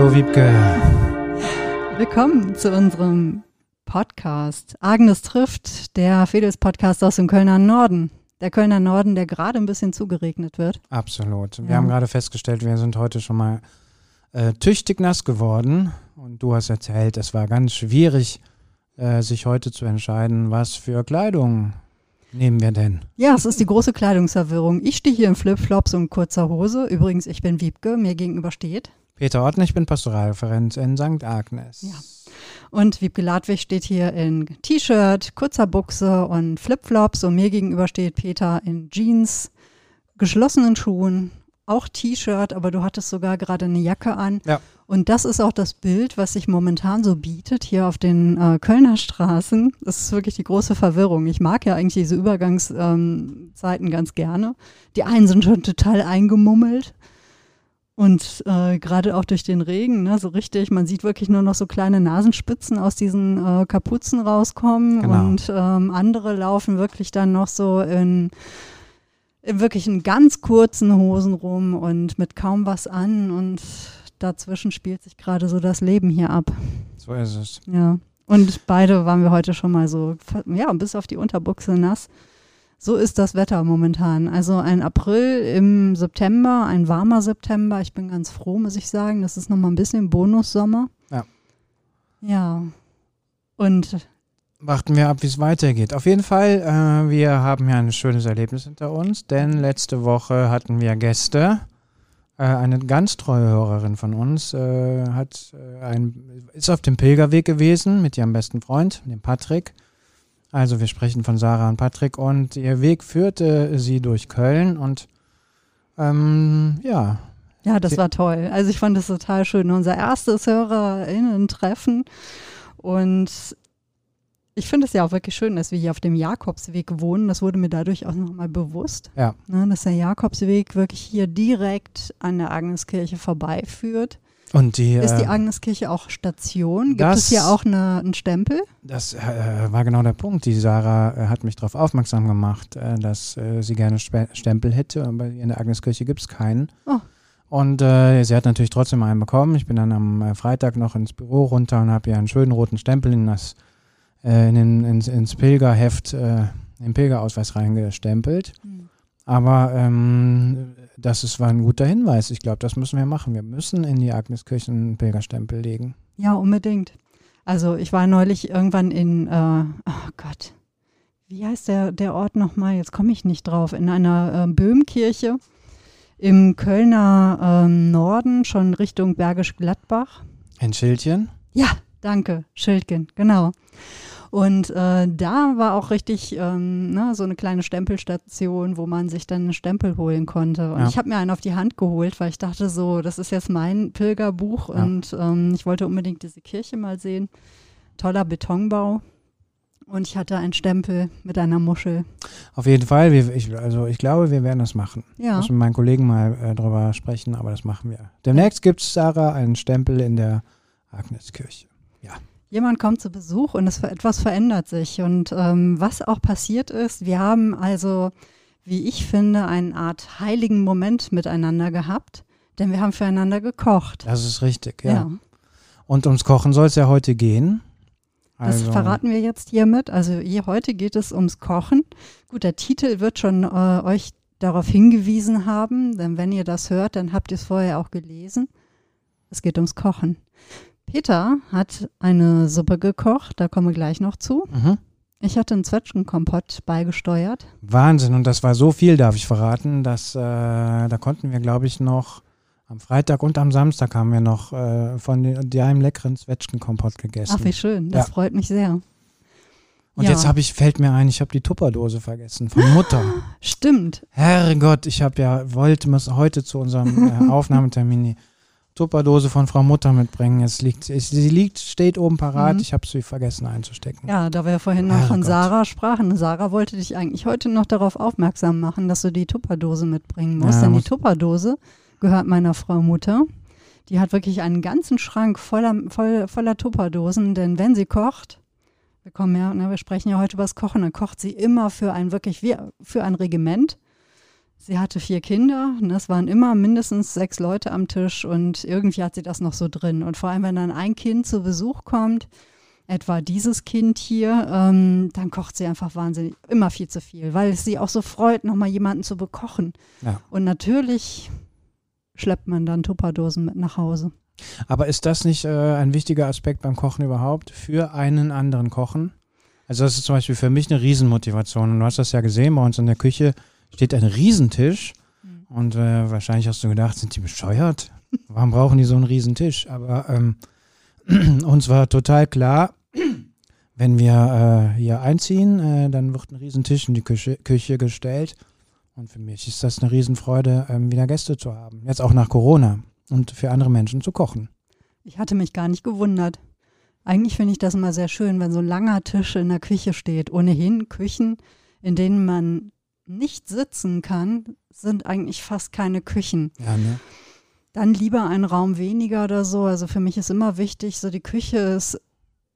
Hallo Wiebke. Willkommen zu unserem Podcast. Agnes trifft, der Fedes-Podcast aus dem Kölner Norden. Der Kölner Norden, der gerade ein bisschen zugeregnet wird. Absolut. Wir Ja. haben gerade festgestellt, wir sind heute schon mal äh, tüchtig nass geworden. Und du hast erzählt, es war ganz schwierig, äh, sich heute zu entscheiden, was für Kleidung nehmen wir denn. Ja, es ist die große Kleidungsverwirrung. Ich stehe hier in Flipflops und kurzer Hose. Übrigens, ich bin Wiebke, mir gegenüber steht. Peter Otten, ich bin Pastoralreferent in St. Agnes. Ja. Und Wiebke Ladwig steht hier in T-Shirt, kurzer Buchse und Flipflops. Und mir gegenüber steht Peter in Jeans, geschlossenen Schuhen, auch T-Shirt, aber du hattest sogar gerade eine Jacke an. Ja. Und das ist auch das Bild, was sich momentan so bietet hier auf den äh, Kölner Straßen. Das ist wirklich die große Verwirrung. Ich mag ja eigentlich diese Übergangszeiten ähm, ganz gerne. Die einen sind schon total eingemummelt. Und äh, gerade auch durch den Regen, ne, so richtig, man sieht wirklich nur noch so kleine Nasenspitzen aus diesen äh, Kapuzen rauskommen. Genau. Und ähm, andere laufen wirklich dann noch so in, in wirklich in ganz kurzen Hosen rum und mit kaum was an. Und dazwischen spielt sich gerade so das Leben hier ab. So ist es. Ja. Und beide waren wir heute schon mal so, ja, bis auf die Unterbuchse nass. So ist das Wetter momentan. Also ein April im September, ein warmer September. Ich bin ganz froh, muss ich sagen. Das ist nochmal ein bisschen Bonussommer. Ja. Ja. Und Warten wir ab, wie es weitergeht. Auf jeden Fall, äh, wir haben ja ein schönes Erlebnis hinter uns, denn letzte Woche hatten wir Gäste. Äh, eine ganz treue Hörerin von uns äh, hat äh, ein, ist auf dem Pilgerweg gewesen mit ihrem besten Freund, dem Patrick. Also wir sprechen von Sarah und Patrick und ihr Weg führte sie durch Köln und ähm, ja, ja, das Sie- war toll. Also ich fand das total schön. Unser erstes HörerInnen-Treffen. Und ich finde es ja auch wirklich schön, dass wir hier auf dem Jakobsweg wohnen. Das wurde mir dadurch auch nochmal bewusst. Ja. Ne, dass der Jakobsweg wirklich hier direkt an der Agneskirche vorbeiführt. Und die, Ist die äh, Agniskirche auch Station? Gibt das- es hier auch eine, einen Stempel? das äh, war genau der Punkt. Die Sarah äh, hat mich darauf aufmerksam gemacht, äh, dass äh, sie gerne Spe Stempel hätte, aber in der Agneskirche gibt es keinen. Oh. Und äh, sie hat natürlich trotzdem einen bekommen. Ich bin dann am äh, Freitag noch ins Büro runter und habe ihr einen schönen roten Stempel in das, in den, ins, ins Pilgerheft, äh, den Pilgerausweis reingestempelt. Aber ähm, das ist, war ein guter Hinweis. Ich glaube, das müssen wir machen. Wir müssen in die Agneskirche einen Pilgerstempel legen. Ja, unbedingt. Also ich war neulich irgendwann in, äh, oh Gott, wie heißt der, der Ort nochmal? Jetzt komme ich nicht drauf. In einer äh, Böhmkirche im Kölner ähm, Norden, schon Richtung Bergisch Gladbach. Ein Schildchen. Ja, danke, Schildgen, genau. Und äh, da war auch richtig ähm, ne, so eine kleine Stempelstation, wo man sich dann einen Stempel holen konnte. Und Ja. ich habe mir einen auf die Hand geholt, weil ich dachte so, das ist jetzt mein Pilgerbuch Ja. und ähm, ich wollte unbedingt diese Kirche mal sehen. Toller Betonbau. Und ich hatte einen Stempel mit einer Muschel. Auf jeden Fall. Wir, ich, also ich glaube, wir werden das machen. Ich Ja, muss mit meinen Kollegen mal äh, drüber sprechen, aber das machen wir. Demnächst gibt es, Sarah, einen Stempel in der Agneskirche. Jemand kommt zu Besuch und es, etwas verändert sich. Und ähm, was auch passiert ist, wir haben also, wie ich finde, eine Art heiligen Moment miteinander gehabt, denn wir haben füreinander gekocht. Das ist richtig, ja. Und ums Kochen soll es ja heute gehen. Das Also, verraten wir jetzt hiermit. Also hier heute geht es ums Kochen. Gut, der Titel wird schon äh, euch darauf hingewiesen haben, denn wenn ihr das hört, dann habt ihr es vorher auch gelesen. Es geht ums Kochen. Peter hat eine Suppe gekocht, da kommen wir gleich noch zu. Mhm. Ich hatte einen Zwetschgenkompott beigesteuert. Wahnsinn. Und das war so viel, darf ich verraten, dass äh, da konnten wir, glaube ich, noch am Freitag und am Samstag haben wir noch äh, von einem leckeren Zwetschgenkompott gegessen. Ach, wie schön. Das Ja. freut mich sehr. und ja. jetzt habe ich, fällt mir ein, ich habe die Tupperdose vergessen von Mutter. Stimmt. Herrgott, ich habe ja, wollte muss heute zu unserem äh, Aufnahmetermin Tupperdose von Frau Mutter mitbringen. Es liegt, es, sie liegt, steht oben parat. Mhm. Ich habe sie vergessen einzustecken. Ja, da wir vorhin noch von Herrgott. Sarah sprachen. Sarah wollte dich eigentlich heute noch darauf aufmerksam machen, dass du die Tupperdose mitbringen musst. Ja, denn die muss- Tupperdose gehört meiner Frau Mutter. Die hat wirklich einen ganzen Schrank voller, voll, voller Tupperdosen, denn wenn sie kocht, wir kommen ja, ne, wir sprechen ja heute über das Kochen, dann kocht sie immer für ein wirklich wie für ein Regiment. Sie hatte vier Kinder, und es waren immer mindestens sechs Leute am Tisch und irgendwie hat sie das noch so drin. Und vor allem, wenn dann ein Kind zu Besuch kommt, etwa dieses Kind hier, ähm, dann kocht sie einfach wahnsinnig, immer viel zu viel, weil es sie auch so freut, nochmal jemanden zu bekochen. Ja. Und natürlich schleppt man dann Tupperdosen mit nach Hause. Aber ist das nicht äh, ein wichtiger Aspekt beim Kochen überhaupt? Für einen anderen Kochen? Also das ist zum Beispiel für mich eine Riesenmotivation. Und du hast das ja gesehen, bei uns in der Küche steht ein Riesentisch. Mhm. Und äh, wahrscheinlich hast du gedacht, sind die bescheuert? Warum brauchen die so einen Riesentisch? Aber ähm, uns war total klar, wenn wir äh, hier einziehen, äh, dann wird ein Riesentisch in die Küche, Küche gestellt. Und für mich ist das eine Riesenfreude, ähm, wieder Gäste zu haben. Jetzt auch nach Corona und für andere Menschen zu kochen. Ich hatte mich gar nicht gewundert. Eigentlich finde ich das immer sehr schön, wenn so ein langer Tisch in der Küche steht. Ohnehin Küchen, in denen man nicht sitzen kann, sind eigentlich fast keine Küchen. Ja, ne? Dann lieber einen Raum weniger oder so. Also für mich ist immer wichtig, so die Küche ist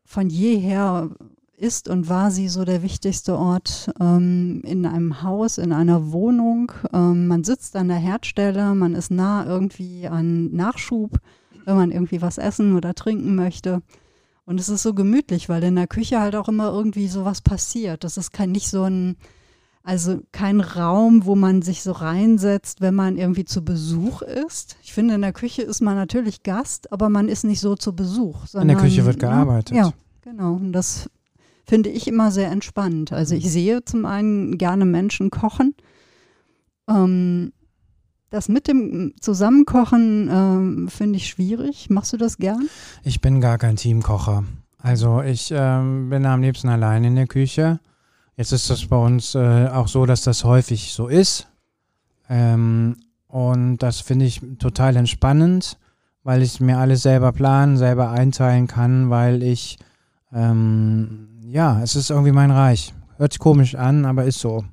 von jeher ist und war sie so der wichtigste Ort ähm, in einem Haus, in einer Wohnung. Ähm, man sitzt an der Herdstelle, man ist nah irgendwie an Nachschub, wenn man irgendwie was essen oder trinken möchte. Und es ist so gemütlich, weil in der Küche halt auch immer irgendwie sowas passiert. Das ist kein nicht so ein, also kein Raum, wo man sich so reinsetzt, wenn man irgendwie zu Besuch ist. Ich finde, in der Küche ist man natürlich Gast, aber man ist nicht so zu Besuch. In Sondern, der Küche wird ja, gearbeitet. Ja, genau. Und das finde ich immer sehr entspannt. Also ich sehe zum einen gerne Menschen kochen. Ähm, das mit dem Zusammenkochen ähm, finde ich schwierig. Machst du das gern? Ich bin gar kein Teamkocher. Also ich ähm, bin am liebsten allein in der Küche. Jetzt ist das bei uns äh, auch so, dass das häufig so ist. Ähm, und das finde ich total entspannend, weil ich mir alles selber planen, selber einteilen kann, weil ich, ähm, ja, es ist irgendwie mein Reich. Hört sich komisch an, aber ist so.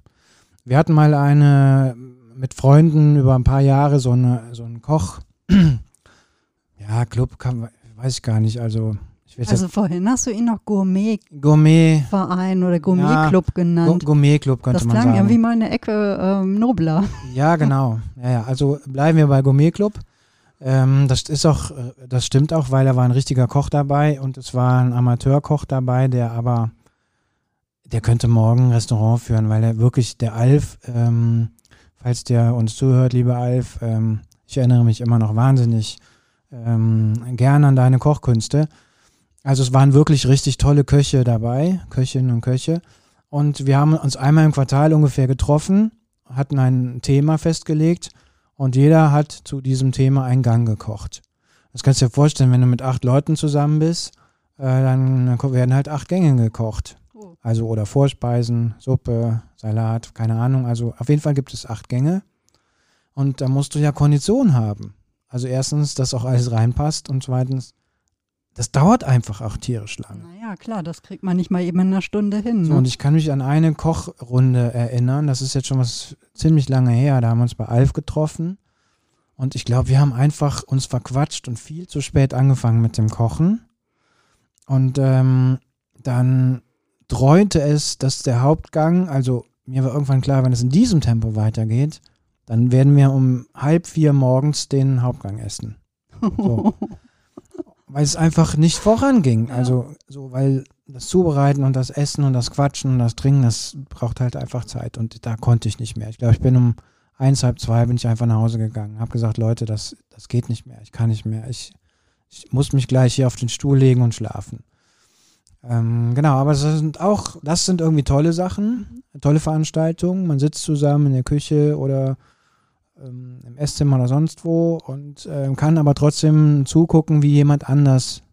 Wir hatten mal eine mit Freunden über ein paar Jahre so, eine, so einen Koch. ja, Club kann, weiß ich gar nicht. Also, Also vorhin hast du ihn noch Gourmet, Gourmetverein oder Gourmetclub Gu- genannt. Gourmet-Club könnte das man klang sagen. irgendwie mal in der Ecke ähm, nobler. Ja, genau. Ja, ja. Also bleiben wir bei Gourmet Club. Ähm, das ist auch, äh, das stimmt auch, weil da war ein richtiger Koch dabei und es war ein Amateurkoch dabei, der aber, der könnte morgen ein Restaurant führen, weil er wirklich, der Alf, ähm, falls der uns zuhört, lieber Alf, ähm, ich erinnere mich immer noch wahnsinnig ähm, gern an deine Kochkünste. Also es waren wirklich richtig tolle Köche dabei, Köchinnen und Köche. Und wir haben uns einmal im Quartal ungefähr getroffen, hatten ein Thema festgelegt und jeder hat zu diesem Thema einen Gang gekocht. Das kannst du dir vorstellen, wenn du mit acht Leuten zusammen bist, äh, dann werden halt acht Gänge gekocht. Oh. Also oder Vorspeisen, Suppe, Salat, keine Ahnung. Also auf jeden Fall gibt es acht Gänge. Und da musst du ja Kondition haben. Also erstens, dass auch alles reinpasst und zweitens, das dauert einfach auch tierisch lange. Naja, klar, das kriegt man nicht mal eben in einer Stunde hin. So, Ne? und ich kann mich an eine Kochrunde erinnern, das ist jetzt schon was ziemlich lange her, da haben wir uns bei Alf getroffen und ich glaube, wir haben einfach uns verquatscht und viel zu spät angefangen mit dem Kochen und ähm, dann dreute es, dass der Hauptgang, also mir war irgendwann klar, wenn es in diesem Tempo weitergeht, dann werden wir um halb vier morgens den Hauptgang essen. So. weil es einfach nicht voranging. Ja. Also so, weil das Zubereiten und das Essen und das Quatschen und das Trinken, das braucht halt einfach Zeit und da konnte ich nicht mehr. Ich glaube, ich bin um eins, halb zwei bin ich einfach nach Hause gegangen, habe gesagt, Leute, das, das geht nicht mehr, ich kann nicht mehr, ich, ich muss mich gleich hier auf den Stuhl legen und schlafen. Ähm, genau, aber das sind auch, das sind irgendwie tolle Sachen, tolle Veranstaltungen. Man sitzt zusammen in der Küche oder ähm, im Esszimmer oder sonst wo und ähm, kann aber trotzdem zugucken, wie jemand anders.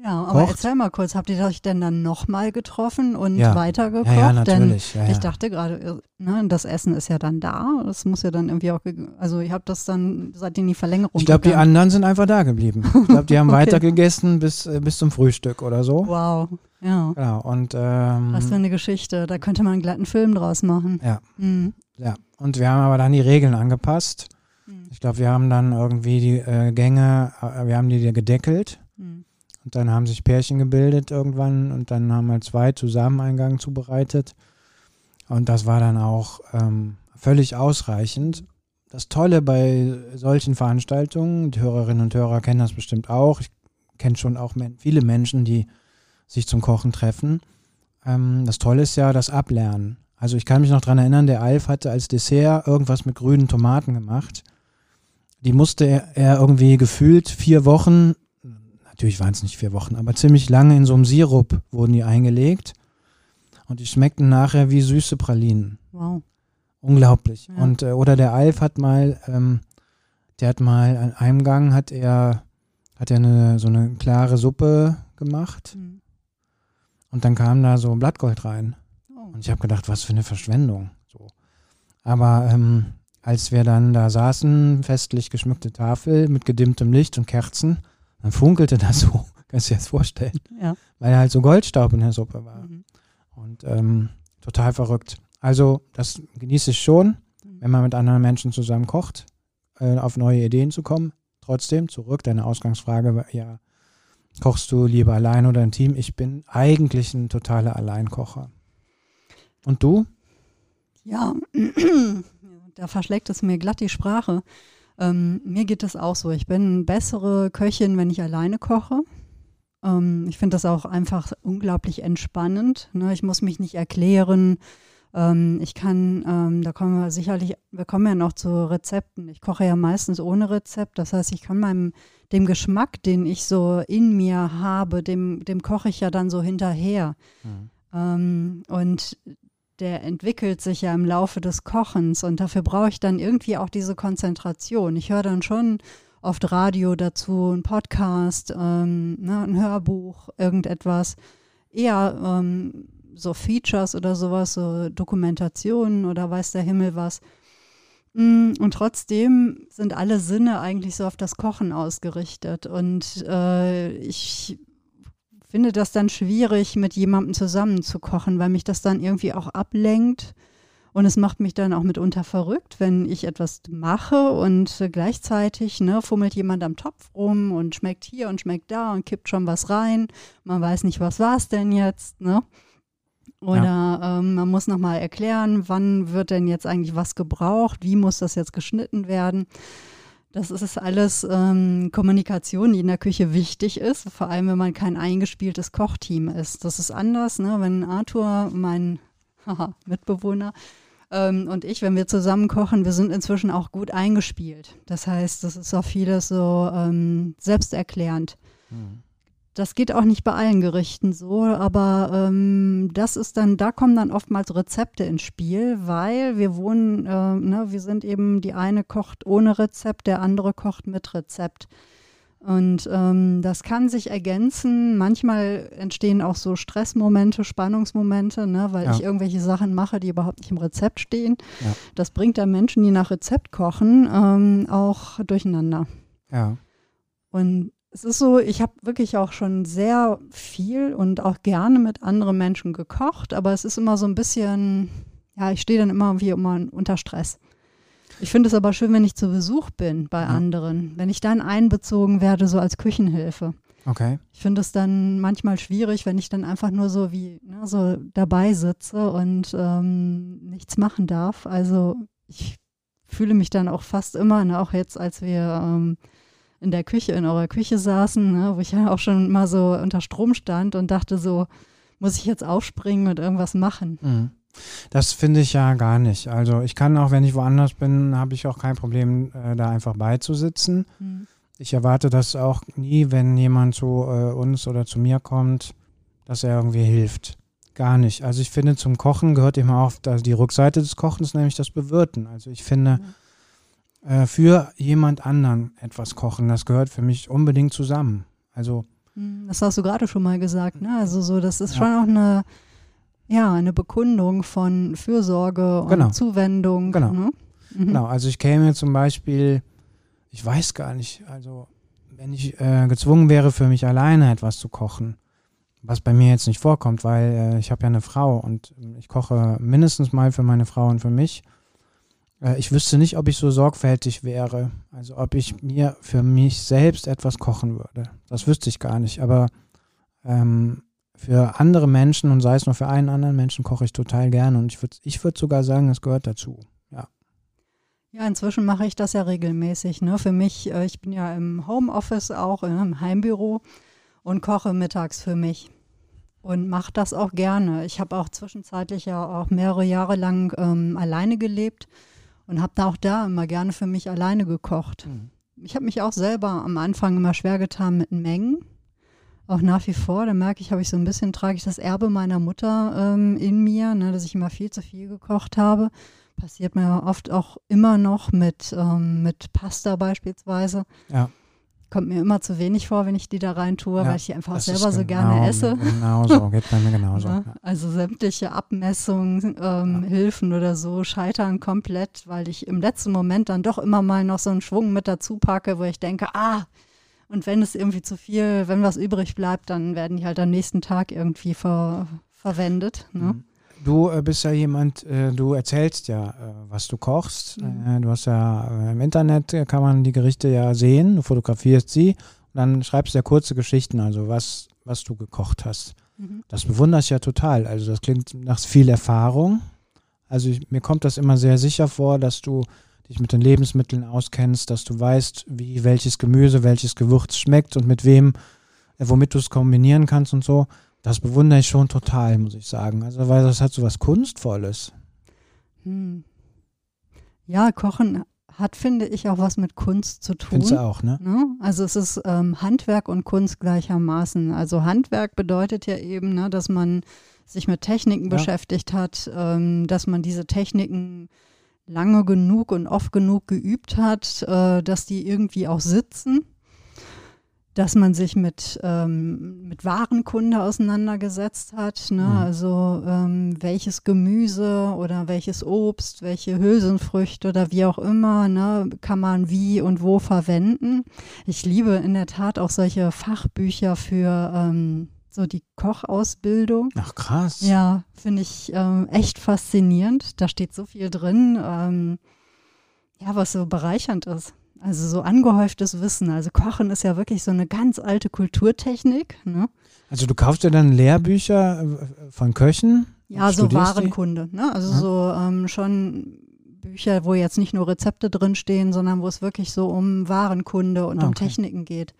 Ja, aber Kocht. erzähl mal kurz, habt ihr euch denn dann nochmal getroffen und Ja. weitergekocht? Ja, ja, Denn natürlich. Ja, ja. ich dachte gerade, ne, das Essen ist ja dann da. Das muss ja dann irgendwie auch, also ihr habt das dann, seid ihr in die Verlängerung Ich glaube, die anderen sind einfach da geblieben. Ich glaube, die haben Okay. weiter gegessen bis, äh, bis zum Frühstück oder so. Wow, ja. Genau. Und, ähm, Was für eine Geschichte. Da könnte man einen glatten Film draus machen. Ja. Mhm. Ja. Und wir haben aber dann die Regeln angepasst. Mhm. Ich glaube, wir haben dann irgendwie die äh, Gänge, äh, wir haben die gedeckelt. Mhm. Und dann haben sich Pärchen gebildet irgendwann und dann haben halt zwei zusammen einen Gang zubereitet. Und das war dann auch ähm, völlig ausreichend. Das Tolle bei solchen Veranstaltungen, die Hörerinnen und Hörer kennen das bestimmt auch, ich kenne schon auch viele Menschen, die sich zum Kochen treffen. Ähm, das Tolle ist ja das Ablernen. Also ich kann mich noch daran erinnern, der Alf hatte als Dessert irgendwas mit grünen Tomaten gemacht. Die musste er, er irgendwie gefühlt vier Wochen, natürlich waren es nicht vier Wochen, aber ziemlich lange in so einem Sirup wurden die eingelegt. Und die schmeckten nachher wie süße Pralinen. Wow. Unglaublich. Ja. Und äh, oder der Alf hat mal, ähm, der hat mal an einem Gang hat er hat er eine so eine klare Suppe gemacht. Mhm. Und dann kam da so Blattgold rein. Oh. Und ich habe gedacht, was für eine Verschwendung. So. Aber ähm, als wir dann da saßen, festlich geschmückte Tafel mit gedimmtem Licht und Kerzen, dann funkelte das so. Kannst du dir das vorstellen? Ja. Weil halt so Goldstaub in der Suppe war. Mhm. Und ähm, total verrückt. Also, das genieße ich schon, mhm. wenn man mit anderen Menschen zusammen kocht, äh, auf neue Ideen zu kommen. Trotzdem, zurück, deine Ausgangsfrage war ja, kochst du lieber allein oder im Team? Ich bin eigentlich ein totaler Alleinkocher. Und du? Ja, da verschlägt es mir glatt die Sprache. Ähm, mir geht es auch so. Ich bin eine bessere Köchin, wenn ich alleine koche. Ähm, ich finde das auch einfach unglaublich entspannend. Ne? Ich muss mich nicht erklären. Ähm, ich kann, ähm, da kommen wir sicherlich, wir kommen ja noch zu Rezepten. Ich koche ja meistens ohne Rezept. Das heißt, ich kann meinem, dem Geschmack, den ich so in mir habe, dem, dem koche ich ja dann so hinterher. Mhm. Ähm, und der entwickelt sich ja im Laufe des Kochens und dafür brauche ich dann irgendwie auch diese Konzentration. Ich höre dann schon oft Radio dazu, ein Podcast, ähm, ne, ein Hörbuch, irgendetwas. Eher ähm, so Features oder sowas, so Dokumentationen oder weiß der Himmel was. Mm, und trotzdem sind alle Sinne eigentlich so auf das Kochen ausgerichtet. Und äh, ich finde das dann schwierig, mit jemandem zusammen zu kochen, weil mich das dann irgendwie auch ablenkt. Und es macht mich dann auch mitunter verrückt, wenn ich etwas mache und äh, gleichzeitig ne, fummelt jemand am Topf rum und schmeckt hier und schmeckt da und kippt schon was rein. Man weiß nicht, was war es denn jetzt. Ne? Oder ja. ähm, man muss nochmal erklären, wann wird denn jetzt eigentlich was gebraucht, wie muss das jetzt geschnitten werden. Das ist alles ähm, Kommunikation, die in der Küche wichtig ist, vor allem wenn man kein eingespieltes Kochteam ist. Das ist anders, ne? wenn Arthur, mein haha, Mitbewohner, ähm, und ich, wenn wir zusammen kochen, wir sind inzwischen auch gut eingespielt. Das heißt, das ist auch vieles so ähm, selbsterklärend. Mhm. Das geht auch nicht bei allen Gerichten so, aber ähm, das ist dann, da kommen dann oftmals Rezepte ins Spiel, weil wir wohnen, äh, ne, wir sind eben, die eine kocht ohne Rezept, der andere kocht mit Rezept. Und ähm, das kann sich ergänzen. Manchmal entstehen auch so Stressmomente, Spannungsmomente, ne, weil ja. ich irgendwelche Sachen mache, die überhaupt nicht im Rezept stehen. Ja. Das bringt dann Menschen, die nach Rezept kochen, ähm, auch durcheinander. Ja. Und es ist so, ich habe wirklich auch schon sehr viel und auch gerne mit anderen Menschen gekocht, aber es ist immer so ein bisschen, ja, ich stehe dann immer wie immer unter Stress. Ich finde es aber schön, wenn ich zu Besuch bin bei ja. anderen, wenn ich dann einbezogen werde, so als Küchenhilfe. Okay. Ich finde es dann manchmal schwierig, wenn ich dann einfach nur so wie ne, so dabei sitze und ähm, nichts machen darf. Also ich fühle mich dann auch fast immer, ne, auch jetzt, als wir ähm, in der Küche, in eurer Küche saßen, ne, wo ich ja auch schon mal so unter Strom stand und dachte so, muss ich jetzt aufspringen und irgendwas machen? Mhm. Das finde ich ja gar nicht. Also ich kann auch, wenn ich woanders bin, habe ich auch kein Problem, äh, da einfach beizusitzen. Mhm. Ich erwarte das auch nie, wenn jemand zu äh, uns oder zu mir kommt, dass er irgendwie hilft. Gar nicht. Also ich finde, zum Kochen gehört immer auch also die Rückseite des Kochens, nämlich das Bewirten. Also ich finde, mhm äh, für jemand anderen etwas kochen. Das gehört für mich unbedingt zusammen. Also hm, das hast du gerade schon mal gesagt, ne? Also so, das ist ja. schon auch eine, ja, eine Bekundung von Fürsorge und genau. Zuwendung. Genau. Ne? Mhm. Genau, also ich käme zum Beispiel, ich weiß gar nicht, also wenn ich äh, gezwungen wäre, für mich alleine etwas zu kochen, was bei mir jetzt nicht vorkommt, weil äh, ich habe ja eine Frau und ich koche mindestens mal für meine Frau und für mich. Äh, ich wüsste nicht, ob ich so sorgfältig wäre. Also ob ich mir für mich selbst etwas kochen würde. Das wüsste ich gar nicht. Aber ähm, für andere Menschen und sei es nur für einen anderen Menschen koche ich total gerne. Und ich würde ich würd sogar sagen, es gehört dazu. Ja. Ja, inzwischen mache ich das ja regelmäßig. Ne? Für mich, äh, ich bin ja im Homeoffice auch, äh, im Heimbüro und koche mittags für mich und mache das auch gerne. Ich habe auch zwischenzeitlich ja auch mehrere Jahre lang ähm, alleine gelebt und habe da auch da immer gerne für mich alleine gekocht. Mhm. Ich habe mich auch selber am Anfang immer schwer getan mit Mengen. Auch nach wie vor, da merke ich, habe ich so ein bisschen, trage ich das Erbe meiner Mutter ähm, in mir, ne, dass ich immer viel zu viel gekocht habe. Passiert mir oft auch immer noch mit, ähm, mit Pasta beispielsweise. Ja. Kommt mir immer zu wenig vor, wenn ich die da rein tue, ja, weil ich die einfach selber so genau, gerne esse. Genau so, geht bei mir genauso. Ja, also sämtliche Abmessungen, ähm, ja. Hilfen oder so scheitern komplett, weil ich im letzten Moment dann doch immer mal noch so einen Schwung mit dazu packe, wo ich denke, ah, und wenn es irgendwie zu viel, wenn was übrig bleibt, dann werden die halt am nächsten Tag irgendwie ver, verwendet. Ne? Du äh, bist ja jemand, äh, du erzählst ja, äh, was du kochst. Mhm. Du hast ja im Internet kann man die Gerichte ja sehen, du fotografierst sie und dann schreibst du ja kurze Geschichten, also was, was du gekocht hast. Mhm. Das bewundere ich ja total. Also das klingt nach viel Erfahrung. Also ich, mir kommt das immer sehr sicher vor, dass du dich mit den Lebensmitteln auskennst, dass du weißt, wie welches Gemüse, welches Gewürz schmeckt und mit wem, womit du es kombinieren kannst und so. Das bewundere ich schon total, muss ich sagen. Also, weil das hat so was Kunstvolles. Hm. Ja, Kochen hat, finde ich, auch was mit Kunst zu tun. Findest du auch, ne? ne? Also es ist ähm, Handwerk und Kunst gleichermaßen. Also Handwerk bedeutet ja eben, ne, dass man sich mit Techniken ja. beschäftigt hat, ähm, dass man diese Techniken lange genug und oft genug geübt hat, äh, dass die irgendwie auch sitzen dass man sich mit, ähm, mit Warenkunde auseinandergesetzt hat. Ne? Mhm. Also ähm, welches Gemüse oder welches Obst, welche Hülsenfrüchte oder wie auch immer, ne, kann man wie und wo verwenden. Ich liebe in der Tat auch solche Fachbücher für ähm, so die Kochausbildung. Ach krass. Ja, finde ich ähm, echt faszinierend. Da steht so viel drin, ähm, ja, was so bereichernd ist. Also so angehäuftes Wissen. Also Kochen ist ja wirklich so eine ganz alte Kulturtechnik. Ne? Also du kaufst dir dann Lehrbücher äh, von Köchen? Ja, so Warenkunde. Ne? Also ja. so ähm, schon Bücher, wo jetzt nicht nur Rezepte drinstehen, sondern wo es wirklich so um Warenkunde und ah, okay. um Techniken geht.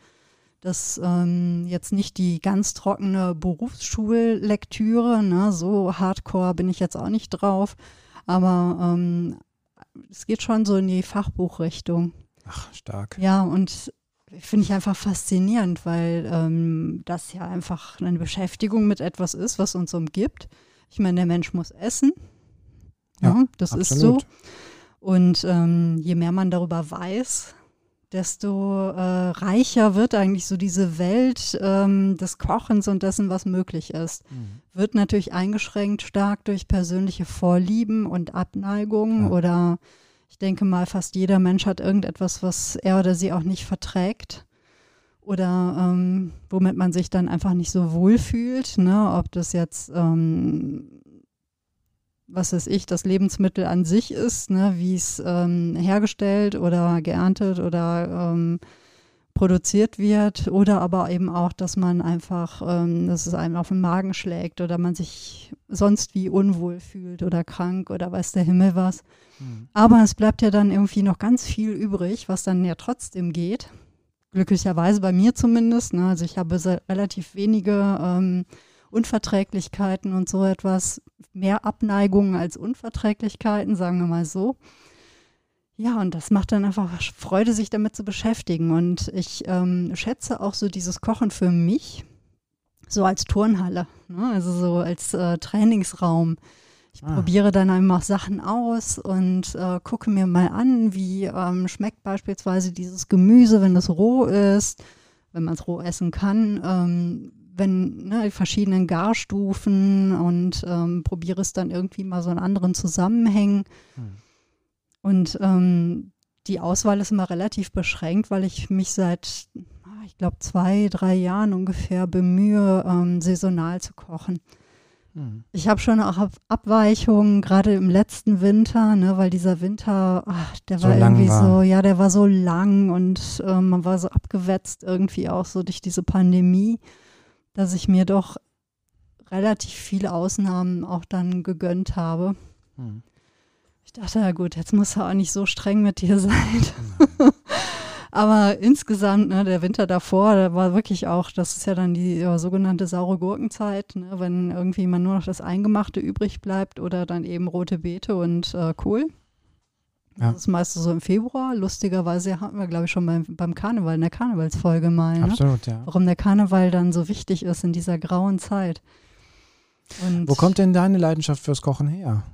Das ähm, jetzt nicht die ganz trockene Berufsschullektüre, ne? so hardcore bin ich jetzt auch nicht drauf, aber ähm, es geht schon so in die Fachbuchrichtung. Ach, stark. Ja, und finde ich einfach faszinierend, weil ähm, das ja einfach eine Beschäftigung mit etwas ist, was uns umgibt. Ich meine, der Mensch muss essen. Ja, ja das absolut. ist so. Und ähm, je mehr man darüber weiß, desto äh, reicher wird eigentlich so diese Welt ähm, des Kochens und dessen, was möglich ist. Mhm. Wird natürlich eingeschränkt stark durch persönliche Vorlieben und Abneigungen ja. oder ich denke mal, fast jeder Mensch hat irgendetwas, was er oder sie auch nicht verträgt oder ähm, womit man sich dann einfach nicht so wohl fühlt. Ne? Ob das jetzt, ähm, was weiß ich, das Lebensmittel an sich ist, ne? wie es ähm, hergestellt oder geerntet oder ähm, produziert wird oder aber eben auch, dass man einfach, ähm, dass es einem auf den Magen schlägt oder man sich sonst wie unwohl fühlt oder krank oder weiß der Himmel was. Mhm. Aber es bleibt ja dann irgendwie noch ganz viel übrig, was dann ja trotzdem geht. Glücklicherweise bei mir zumindest. Ne? Also ich habe relativ wenige ähm, Unverträglichkeiten und so etwas, mehr Abneigungen als Unverträglichkeiten, sagen wir mal so. Ja, und das macht dann einfach Freude, sich damit zu beschäftigen. Und ich ähm, schätze auch so dieses Kochen für mich so als Turnhalle, ne? also so als äh, Trainingsraum. Ich ah. probiere dann einfach Sachen aus und äh, gucke mir mal an, wie ähm, schmeckt beispielsweise dieses Gemüse, wenn es roh ist, wenn man es roh essen kann, ähm, wenn ne, die verschiedenen Garstufen und ähm, probiere es dann irgendwie mal so in anderen Zusammenhängen. Hm. Und ähm, die Auswahl ist immer relativ beschränkt, weil ich mich seit, ah, ich glaube, zwei, drei Jahren ungefähr bemühe, ähm, saisonal zu kochen. Mhm. Ich habe schon auch Abweichungen, gerade im letzten Winter, ne, weil dieser Winter, ach, der so war irgendwie war. so, ja, der war so lang und äh, man war so abgewetzt irgendwie auch so durch diese Pandemie, dass ich mir doch relativ viele Ausnahmen auch dann gegönnt habe. Mhm Ich dachte, ja gut, jetzt muss er auch nicht so streng mit dir sein. Aber insgesamt, ne, der Winter davor, der war wirklich auch, das ist ja dann die ja, sogenannte saure Gurkenzeit, ne, wenn irgendwie man nur noch das Eingemachte übrig bleibt oder dann eben rote Beete und äh, Kohl. Ja. Das ist meistens so im Februar. Lustigerweise hatten wir, glaube ich, schon beim, beim Karneval, in der Karnevalsfolge mal, ne? Absolut, ja. warum der Karneval dann so wichtig ist in dieser grauen Zeit. Und Wo kommt denn deine Leidenschaft fürs Kochen her?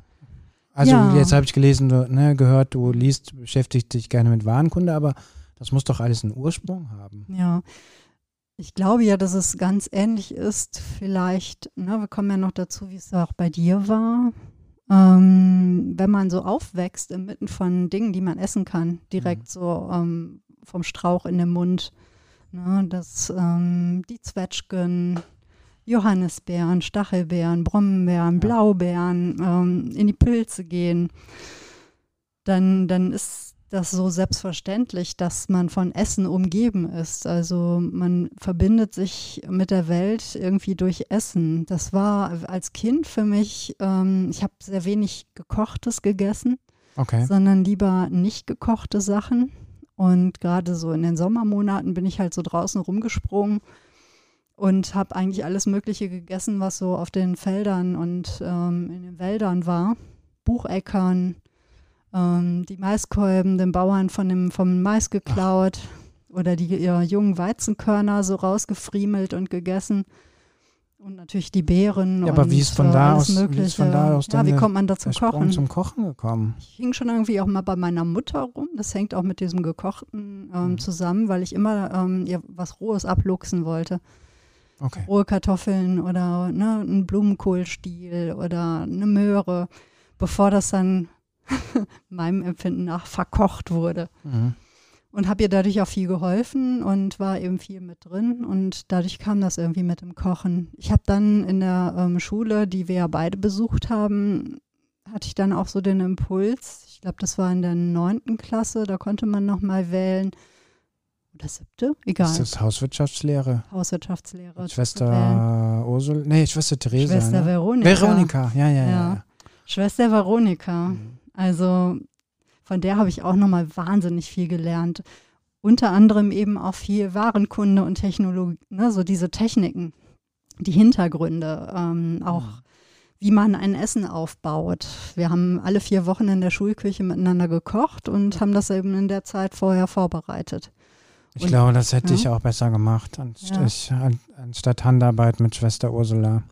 Also Ja. jetzt habe ich gelesen, du, ne, gehört, du liest, beschäftigst dich gerne mit Warenkunde, aber das muss doch alles einen Ursprung haben. Ja, ich glaube ja, dass es ganz ähnlich ist. Vielleicht, ne, wir kommen ja noch dazu, wie es auch bei dir war. Ähm, wenn man so aufwächst inmitten von Dingen, die man essen kann, direkt so ähm, vom Strauch in den Mund. Ne, das, ähm, die Zwetschgen, Johannisbeeren, Stachelbeeren, Brombeeren. Blaubeeren, ähm, in die Pilze gehen, dann, dann ist das so selbstverständlich, dass man von Essen umgeben ist. Also man verbindet sich mit der Welt irgendwie durch Essen. Das war als Kind für mich, ähm, ich habe sehr wenig gekochtes gegessen, Okay. sondern lieber nicht gekochte Sachen. Und gerade so in den Sommermonaten bin ich halt so draußen rumgesprungen und habe eigentlich alles Mögliche gegessen, was so auf den Feldern und ähm, in den Wäldern war. Bucheckern, ähm, die Maiskolben, den Bauern von dem, vom Mais geklaut oder die ja, jungen Weizenkörner so rausgefriemelt und gegessen. Und natürlich die Beeren. Ja, aber und wie ist von äh, da aus- wie ist Mögliche. von da aus ja, wie kommt man da zum Kochen? zum Kochen gekommen. Ich hing schon irgendwie auch mal bei meiner Mutter rum. Das hängt auch mit diesem Gekochten ähm, Mhm. zusammen, weil ich immer ähm, ihr was Rohes abluchsen wollte. Okay. Rohe Kartoffeln oder ne, ein Blumenkohlstiel oder eine Möhre, bevor das dann meinem Empfinden nach verkocht wurde. Mhm. Und habe ihr dadurch auch viel geholfen und war eben viel mit drin und dadurch kam das irgendwie mit dem Kochen. Ich habe dann in der ähm, Schule, die wir ja beide besucht haben, hatte ich dann auch so den Impuls, ich glaube, das war in der neunten Klasse, da konnte man nochmal wählen, oder siebte, egal, Ist das Hauswirtschaftslehre? Hauswirtschaftslehre. Schwester Ursula? Nee, Schwester Theresa. Schwester ne? Veronika. Veronika, ja, ja, ja. Ja. Schwester Veronika. Mhm. Also von der habe ich auch nochmal wahnsinnig viel gelernt. Unter anderem eben auch viel Warenkunde und Technologie, ne, so diese Techniken, die Hintergründe, ähm, auch wie man ein Essen aufbaut. Wir haben alle vier Wochen in der Schulküche miteinander gekocht und haben das eben in der Zeit vorher vorbereitet. Ich Und- glaube, das hätte ja. ich auch besser gemacht, anst Ja. ich, an, anstatt Handarbeit mit Schwester Ursula.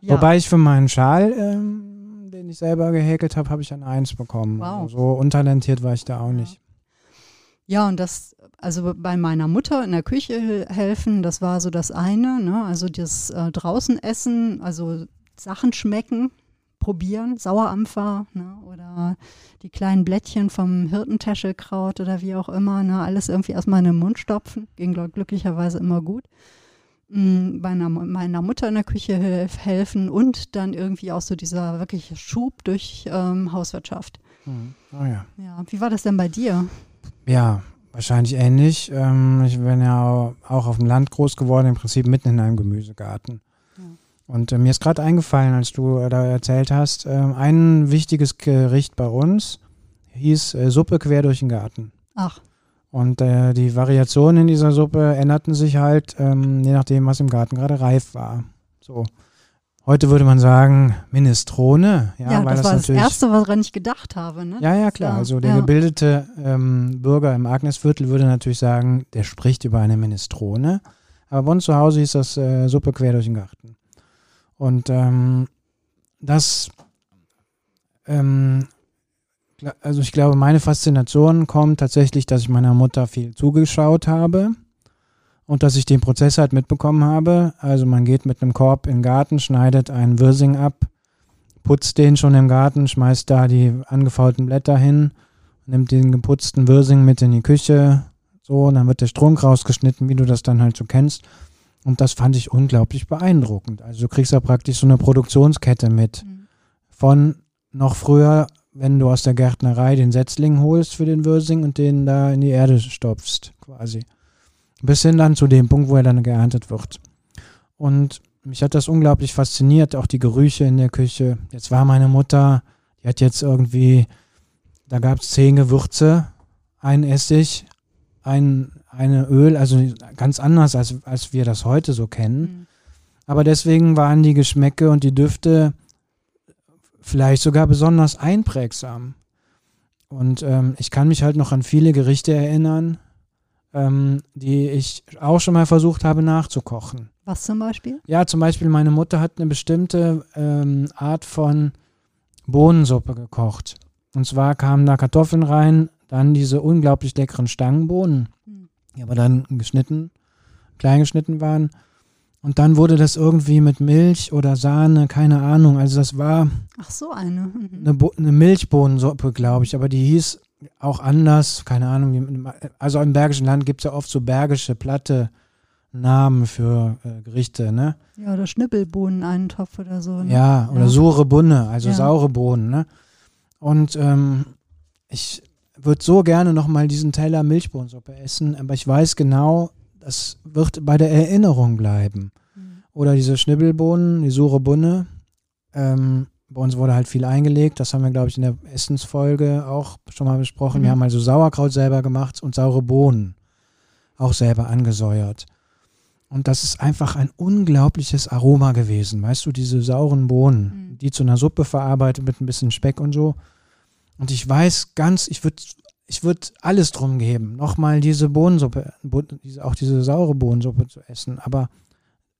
Ja, Wobei ich für meinen Schal, ähm, den ich selber gehäkelt habe, habe ich eine Eins bekommen. Wow. Also so untalentiert war ich da auch nicht. Ja, und das, also bei meiner Mutter in der Küche hel- helfen, das war so das eine, ne? Also das äh, draußen essen, also Sachen schmecken, probieren, Sauerampfer, ne? Oder die kleinen Blättchen vom Hirtentäschelkraut oder wie auch immer, ne? Alles irgendwie erstmal in den Mund stopfen. Ging glücklicherweise immer gut. Mm, Bei einer, meiner Mutter in der Küche helf, helfen und dann irgendwie auch so dieser wirkliche Schub durch ähm, Hauswirtschaft. Mhm. Oh ja. Ja, wie war das denn bei dir? Ja, wahrscheinlich ähnlich. Ähm, ich bin ja auch auf dem Land groß geworden, im Prinzip mitten in einem Gemüsegarten. Und äh, mir ist gerade eingefallen, als du äh, da erzählt hast, ähm, ein wichtiges Gericht bei uns hieß äh, Suppe quer durch den Garten. Ach, Und äh, die Variationen in dieser Suppe änderten sich halt, ähm, je nachdem, was im Garten gerade reif war. So. Heute würde man sagen Minestrone, ja, Ja, weil das, war das natürlich Erste, woran ich gedacht habe. Ne? ja, ja, Das, klar. äh, Also der ja. gebildete ähm, Bürger im Agnesviertel würde natürlich sagen, der spricht über eine Minestrone. Aber bei uns zu Hause hieß das äh, Suppe quer durch den Garten. Und ähm, das, ähm, also ich glaube, meine Faszination kommt tatsächlich, dass ich meiner Mutter viel zugeschaut habe und dass ich den Prozess halt mitbekommen habe. Also man geht mit einem Korb in den Garten, schneidet einen Wirsing ab, putzt den schon im Garten, schmeißt da die angefaulten Blätter hin, nimmt den geputzten Wirsing mit in die Küche, so, und dann wird der Strunk rausgeschnitten, wie du das dann halt so kennst. Und das fand ich unglaublich beeindruckend. Also du kriegst da praktisch so eine Produktionskette mit. Mhm. Von noch früher, wenn du aus der Gärtnerei den Setzling holst für den Wirsing und den da in die Erde stopfst, quasi. Bis hin dann zu dem Punkt, wo er dann geerntet wird. Und mich hat das unglaublich fasziniert, auch die Gerüche in der Küche. Jetzt war meine Mutter, Die hat jetzt irgendwie, da gab es zehn Gewürze, ein Essig, ein eine Öl, also ganz anders, als, als wir das heute so kennen. Mhm. Aber deswegen waren die Geschmäcke und die Düfte vielleicht sogar besonders einprägsam. Und ähm, ich kann mich halt noch an viele Gerichte erinnern, ähm, die ich auch schon mal versucht habe nachzukochen. Was zum Beispiel? Ja, zum Beispiel meine Mutter hat eine bestimmte ähm, Art von Bohnensuppe gekocht. Und zwar kamen da Kartoffeln rein, dann diese unglaublich leckeren Stangenbohnen. Die aber dann geschnitten, klein geschnitten waren. Und dann wurde das irgendwie mit Milch oder Sahne, keine Ahnung. Also das war Ach so eine. Mhm. Eine, eine Milchbohnensuppe, glaube ich. Aber die hieß auch anders, keine Ahnung. Also im Bergischen Land gibt es ja oft so bergische, platte Namen für äh, Gerichte, ne? Ja, oder Schnippelbohnen-Eintopf oder so. Ne? Ja, oder ja. sure Bunne, also ja. saure Bohnen, ne? Und ähm, ich würde so gerne nochmal diesen Teller Milchbohnensuppe essen, aber ich weiß genau, das wird bei der Erinnerung bleiben. Mhm. Oder diese Schnibbelbohnen, die sure Bunne. Ähm, bei uns wurde halt viel eingelegt. Das haben wir, glaube ich, in der Essensfolge auch schon mal besprochen. Mhm. Wir haben also Sauerkraut selber gemacht und saure Bohnen auch selber angesäuert. Und das ist einfach ein unglaubliches Aroma gewesen. Weißt du, diese sauren Bohnen, mhm. die zu einer Suppe verarbeitet mit ein bisschen Speck und so. Und ich weiß ganz, ich würde ich würde alles drum geben, nochmal diese Bohnensuppe, auch diese saure Bohnensuppe zu essen. Aber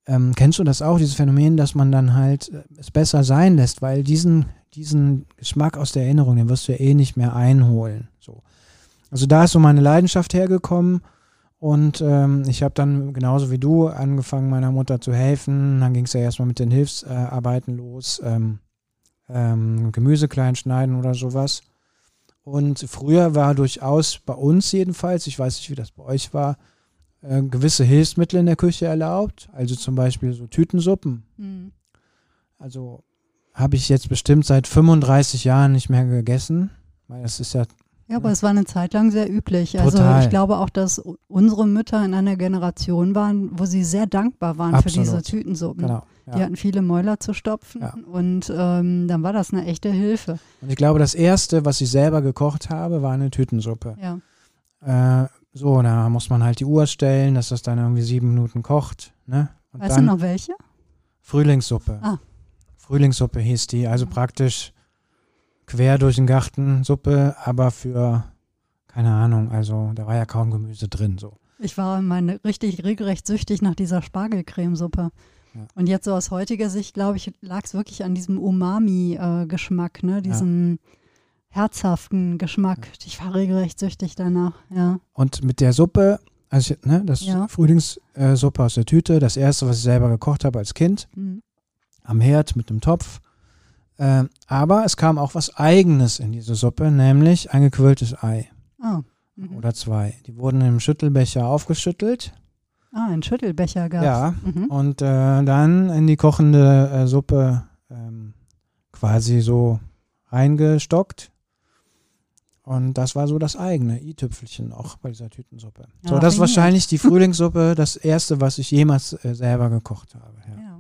ähm, kennst du das auch, dieses Phänomen, dass man dann halt äh, es besser sein lässt, weil diesen, diesen Geschmack aus der Erinnerung, den wirst du ja eh nicht mehr einholen. So. Also da ist so meine Leidenschaft hergekommen und ähm, ich habe dann genauso wie du angefangen, meiner Mutter zu helfen. Dann ging es ja erstmal mit den Hilfsarbeiten los, ähm, ähm, Gemüse klein schneiden oder sowas. Und früher war durchaus bei uns jedenfalls, ich weiß nicht, wie das bei euch war, äh, gewisse Hilfsmittel in der Küche erlaubt. Also zum Beispiel so Tütensuppen. Mhm. Also habe ich jetzt bestimmt seit 35 Jahren nicht mehr gegessen, weil das ist ja ja, aber es war eine Zeit lang sehr üblich. Also Total. Also ich glaube auch, dass unsere Mütter in einer Generation waren, wo sie sehr dankbar waren Absolut. für diese Tütensuppen. Genau, ja. Die hatten viele Mäuler zu stopfen ja. und ähm, dann war das eine echte Hilfe. Und ich glaube, das Erste, was ich selber gekocht habe, war eine Tütensuppe. Ja. Äh, so, da muss man halt die Uhr stellen, dass das dann irgendwie sieben Minuten kocht. Ne? Und weißt du noch welche? Frühlingssuppe. Ah. Frühlingssuppe hieß die, also praktisch quer durch den Garten Suppe, aber für, keine Ahnung, also da war ja kaum Gemüse drin. So. Ich war meine, richtig regelrecht süchtig nach dieser Spargelcremesuppe. Ja. Und jetzt so aus heutiger Sicht, glaube ich, lag es wirklich an diesem Umami-Geschmack, ne? Diesen ja. herzhaften Geschmack. Ja. Ich war regelrecht süchtig danach, ja. Und mit der Suppe, also ne, das Frühlingssuppe aus der Tüte, das erste, was ich selber gekocht habe als Kind, mhm. am Herd mit einem Topf äh, aber es kam auch was Eigenes in diese Suppe, nämlich ein gequilltes Ei. Oh. Mhm. Oder zwei. Die wurden im Schüttelbecher aufgeschüttelt. Ah, ein Schüttelbecher gab es. Ja, mhm. und äh, dann in die kochende äh, Suppe ähm, quasi so reingestockt. Und das war so das eigene i-Tüpfelchen noch bei dieser Tütensuppe. Ja, so, das ist wahrscheinlich die Frühlingssuppe, das erste, was ich jemals äh, selber gekocht habe. Ja. ja.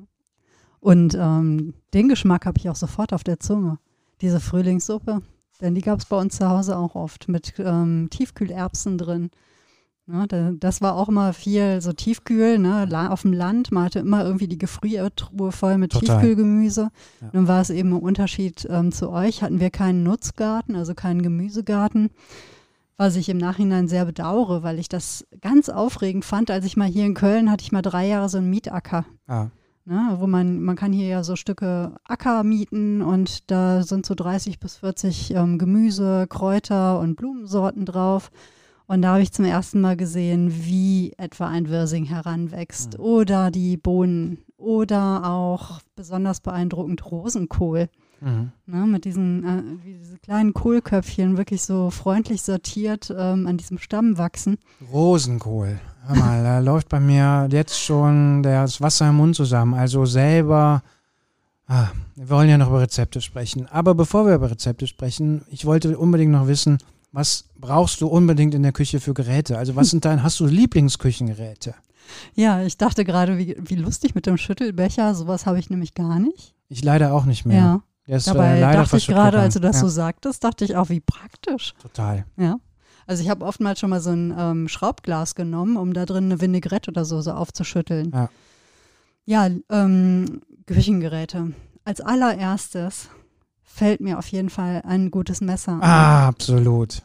Und ähm, den Geschmack habe ich auch sofort auf der Zunge. Diese Frühlingssuppe. Denn die gab es bei uns zu Hause auch oft mit ähm, Tiefkühlerbsen drin. Ja, das war auch immer viel so Tiefkühl, ne? auf dem Land. Man hatte immer irgendwie die Gefriertruhe voll mit Total. Tiefkühlgemüse. Ja. Nun war es eben ein Unterschied ähm, zu euch. Hatten wir keinen Nutzgarten, also keinen Gemüsegarten. Was ich im Nachhinein sehr bedauere, weil ich das ganz aufregend fand. Als ich mal hier in Köln hatte ich mal drei Jahre so einen Mietacker. Ah. Ne, wo man, man kann hier ja so Stücke Acker mieten und da sind so 30 bis 40 ähm, Gemüse, Kräuter und Blumensorten drauf. Und da habe ich zum ersten Mal gesehen, wie etwa ein Wirsing heranwächst mhm. oder die Bohnen oder auch besonders beeindruckend Rosenkohl. Mhm. Ne, mit diesen äh, diese kleinen Kohlköpfchen wirklich so freundlich sortiert ähm, an diesem Stamm wachsen. Rosenkohl. Hör mal, da läuft bei mir jetzt schon das Wasser im Mund zusammen. Also selber. Ah, wir wollen ja noch über Rezepte sprechen. Aber bevor wir über Rezepte sprechen, ich wollte unbedingt noch wissen, was brauchst du unbedingt in der Küche für Geräte? Also was sind dein, hast du Lieblingsküchengeräte? Ja, ich dachte gerade, wie, wie lustig mit dem Schüttelbecher. Sowas habe ich nämlich gar nicht. Ich leider auch nicht mehr. Ja. Der ist Dabei äh, leider dachte ich gerade, als du das ja, so sagtest, dachte ich auch, wie praktisch. Total. Ja. Also ich habe oftmals schon mal so ein ähm, Schraubglas genommen, um da drin eine Vinaigrette oder so, so aufzuschütteln. Ja. Ja, ähm, Küchengeräte. Als allererstes fällt mir auf jeden Fall ein gutes Messer. Ah, absolut.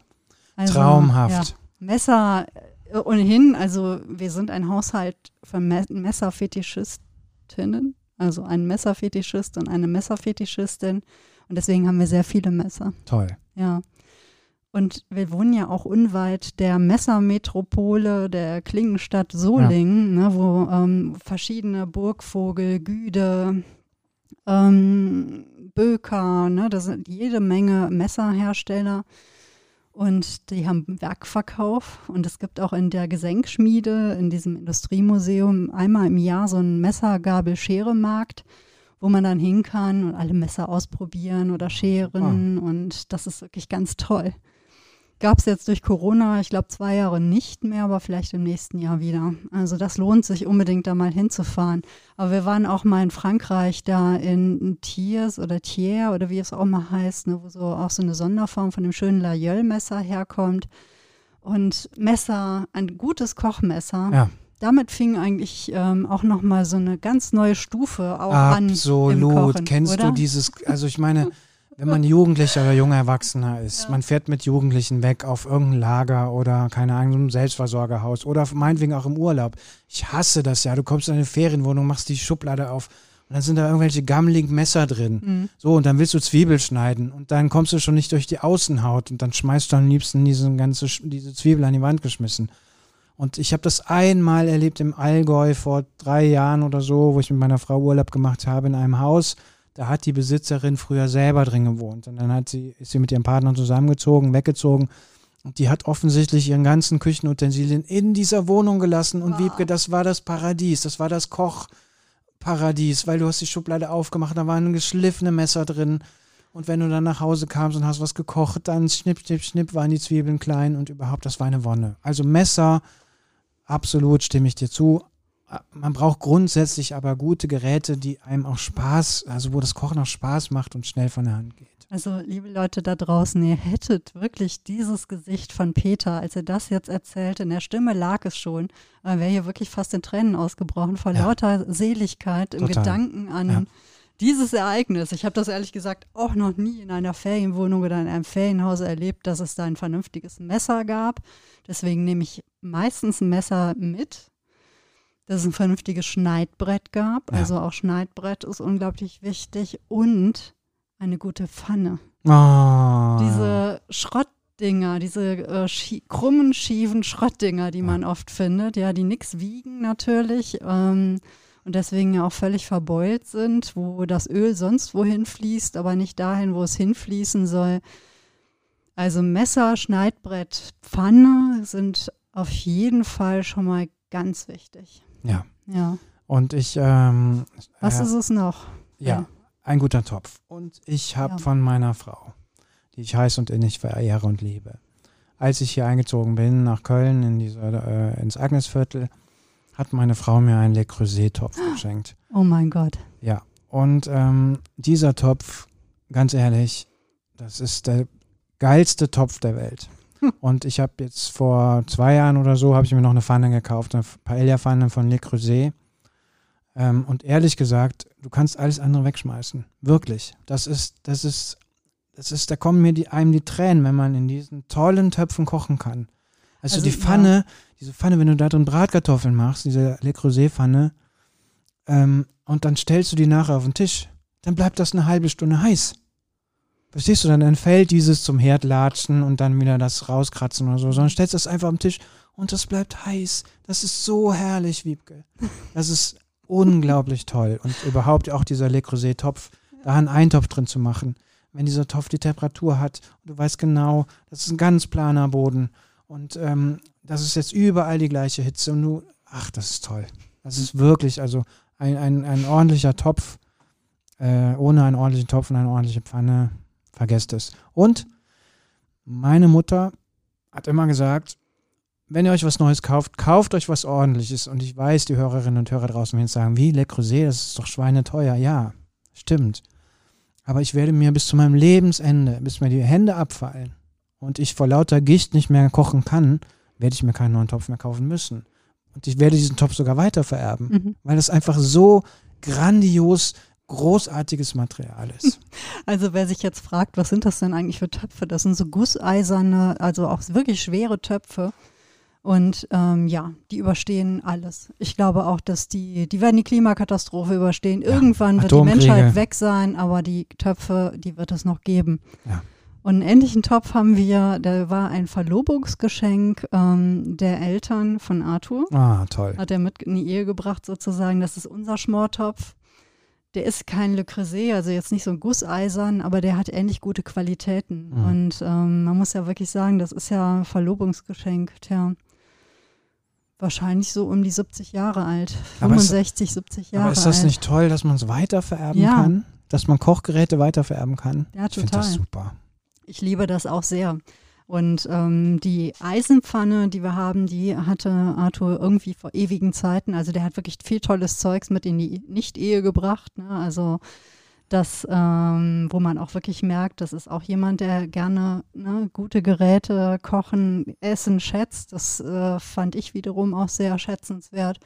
Also, Traumhaft. Ja, Messer äh, ohnehin, also wir sind ein Haushalt von Me Messerfetischistinnen, also ein Messerfetischist und eine Messerfetischistin. Und deswegen haben wir sehr viele Messer. Toll. Ja. Und wir wohnen ja auch unweit der Messermetropole der Klingenstadt Solingen, ne, wo ähm, verschiedene Burgvogel, Güde, ähm, Böker, ne, da sind jede Menge Messerhersteller. Und die haben Werkverkauf. Und es gibt auch in der Gesenkschmiede, in diesem Industriemuseum, einmal im Jahr so einen Messer-Gabel-Schere-Markt, wo man dann hin kann und alle Messer ausprobieren oder scheren. Und das ist wirklich ganz toll. Gab es jetzt durch Corona, ich glaube, zwei Jahre nicht mehr, aber vielleicht im nächsten Jahr wieder. Also das lohnt sich unbedingt, da mal hinzufahren. Aber wir waren auch mal in Frankreich, da in Thiers oder Thiers oder wie es auch mal heißt, ne, wo so auch so eine Sonderform von dem schönen Layeul-Messer herkommt. Und Messer, ein gutes Kochmesser, Ja, damit fing eigentlich ähm, auch nochmal so eine ganz neue Stufe auch an. Im absolut. Kennst oder? du dieses, also ich meine, wenn man Jugendlicher oder junger Erwachsener ist, Ja. man fährt mit Jugendlichen weg auf irgendein Lager oder keine Ahnung, so ein Selbstversorgerhaus oder meinetwegen auch im Urlaub. Ich hasse das ja. Du kommst in eine Ferienwohnung, machst die Schublade auf und dann sind da irgendwelche gammeligen Messer drin. Mhm. So, und dann willst du Zwiebel schneiden und dann kommst du schon nicht durch die Außenhaut und dann schmeißt du am liebsten diese ganze diese Zwiebel an die Wand geschmissen. Und ich habe das einmal erlebt im Allgäu vor drei Jahren oder so, wo ich mit meiner Frau Urlaub gemacht habe in einem Haus. Da hat die Besitzerin früher selber drin gewohnt. Und dann hat sie, ist sie mit ihrem Partner zusammengezogen, weggezogen. Und die hat offensichtlich ihren ganzen Küchenutensilien in dieser Wohnung gelassen. Und Ah. Wiebke, das war das Paradies. Das war das Kochparadies, weil du hast die Schublade aufgemacht, da waren geschliffene Messer drin. Und wenn du dann nach Hause kamst und hast was gekocht, dann schnipp, schnipp, schnipp, waren die Zwiebeln klein und überhaupt, das war eine Wonne. Also Messer, absolut stimme ich dir zu. Man braucht grundsätzlich aber gute Geräte, die einem auch Spaß, also wo das Kochen auch Spaß macht und schnell von der Hand geht. Also, liebe Leute da draußen, ihr hättet wirklich dieses Gesicht von Peter, als er das jetzt erzählte. In der Stimme lag es schon. Er wäre hier wirklich fast in Tränen ausgebrochen, vor Ja. lauter Seligkeit im Total. Gedanken an Ja. dieses Ereignis. Ich habe das ehrlich gesagt auch noch nie in einer Ferienwohnung oder in einem Ferienhaus erlebt, dass es da ein vernünftiges Messer gab. Deswegen nehme ich meistens ein Messer mit, dass es ein vernünftiges Schneidbrett gab. Ja. Also auch Schneidbrett ist unglaublich wichtig und eine gute Pfanne. Oh. Diese Schrottdinger, diese äh, schie krummen, schiefen Schrottdinger, die man oft findet, ja, die nichts wiegen natürlich ähm, und deswegen ja auch völlig verbeult sind, wo das Öl sonst wohin fließt, aber nicht dahin, wo es hinfließen soll. Also Messer, Schneidbrett, Pfanne sind auf jeden Fall schon mal ganz wichtig. Ja. Ja. Und ich, ähm, Was äh, ist es noch? ja, ein guter Topf. Und ich habe Ja. von meiner Frau, die ich heiß und innig verehre und liebe, als ich hier eingezogen bin nach Köln in diese, äh, ins Agnesviertel, hat meine Frau mir einen Le Creuset-Topf geschenkt. Oh mein Gott. Ja, und ähm, dieser Topf, ganz ehrlich, das ist der geilste Topf der Welt. Und ich habe jetzt vor zwei Jahren oder so, habe ich mir noch eine Pfanne gekauft, eine Paella-Pfanne von Le Creuset. Ähm, und ehrlich gesagt, du kannst alles andere wegschmeißen. Wirklich. Das ist, das ist, das ist, da kommen mir die, einem die Tränen, wenn man in diesen tollen Töpfen kochen kann. Also, Also, die Pfanne, diese Pfanne, wenn du da drin Bratkartoffeln machst, diese Le Creuset-Pfanne, ähm, und dann stellst du die nachher auf den Tisch, dann bleibt das eine halbe Stunde heiß. Verstehst du? Dann entfällt dieses zum Herd latschen und dann wieder das rauskratzen oder so, sondern stellst das einfach den Tisch und das bleibt heiß. Das ist so herrlich, Wiebke. Das ist unglaublich toll. Und überhaupt auch dieser Le Creuset-Topf, da einen Eintopf drin zu machen. Wenn dieser Topf die Temperatur hat und du weißt genau, das ist ein ganz planer Boden und ähm, das ist jetzt überall die gleiche Hitze und du, ach, das ist toll. Das ist wirklich, also ein, ein, ein ordentlicher Topf, äh, ohne einen ordentlichen Topf und eine ordentliche Pfanne, vergesst es. Und meine Mutter hat immer gesagt, wenn ihr euch was Neues kauft, kauft euch was Ordentliches. Und ich weiß, die Hörerinnen und Hörer draußen werden jetzt sagen, wie Le Creuset, das ist doch schweineteuer. Ja, stimmt. aber ich werde mir bis zu meinem Lebensende, bis mir die Hände abfallen und ich vor lauter Gicht nicht mehr kochen kann, werde ich mir keinen neuen Topf mehr kaufen müssen. Und ich werde diesen Topf sogar weiter vererben, Mhm. weil das einfach so grandios großartiges Material ist. Also wer sich jetzt fragt, was sind das denn eigentlich für Töpfe? Das sind so gusseiserne, also auch wirklich schwere Töpfe. Und ähm, ja, die überstehen alles. Ich glaube auch, dass die, die werden die Klimakatastrophe überstehen. Ja, Irgendwann wird die. Menschheit weg sein, aber die Töpfe, die wird es noch geben. Ja. Und einen ähnlichen Topf haben wir, der war ein Verlobungsgeschenk ähm, der Eltern von Arthur. Ah, toll. Hat er mit in die Ehe gebracht sozusagen. Das ist unser Schmortopf. Der ist kein Le Creuset, also jetzt nicht so ein Gusseisern, aber der hat ähnlich gute Qualitäten. Mhm. Und ähm, man muss ja wirklich sagen, das ist ja ein Verlobungsgeschenk. Tja, wahrscheinlich so um die 70 Jahre alt. Aber ist- 65, 70 Jahre Aber ist das alt. nicht toll, dass man es weitervererben Ja. kann? Dass man Kochgeräte weitervererben kann? Ja, Ich finde total. das super. Ich liebe das auch sehr. Und ähm, die Eisenpfanne, die wir haben, die hatte Arthur irgendwie vor ewigen Zeiten. Also der hat wirklich viel tolles Zeugs mit in die Nicht-Ehe gebracht. Ne? Also das, ähm, wo man auch wirklich merkt, das ist auch jemand, der gerne ne, gute Geräte, Kochen, Essen schätzt. Das äh, fand ich wiederum auch sehr schätzenswert.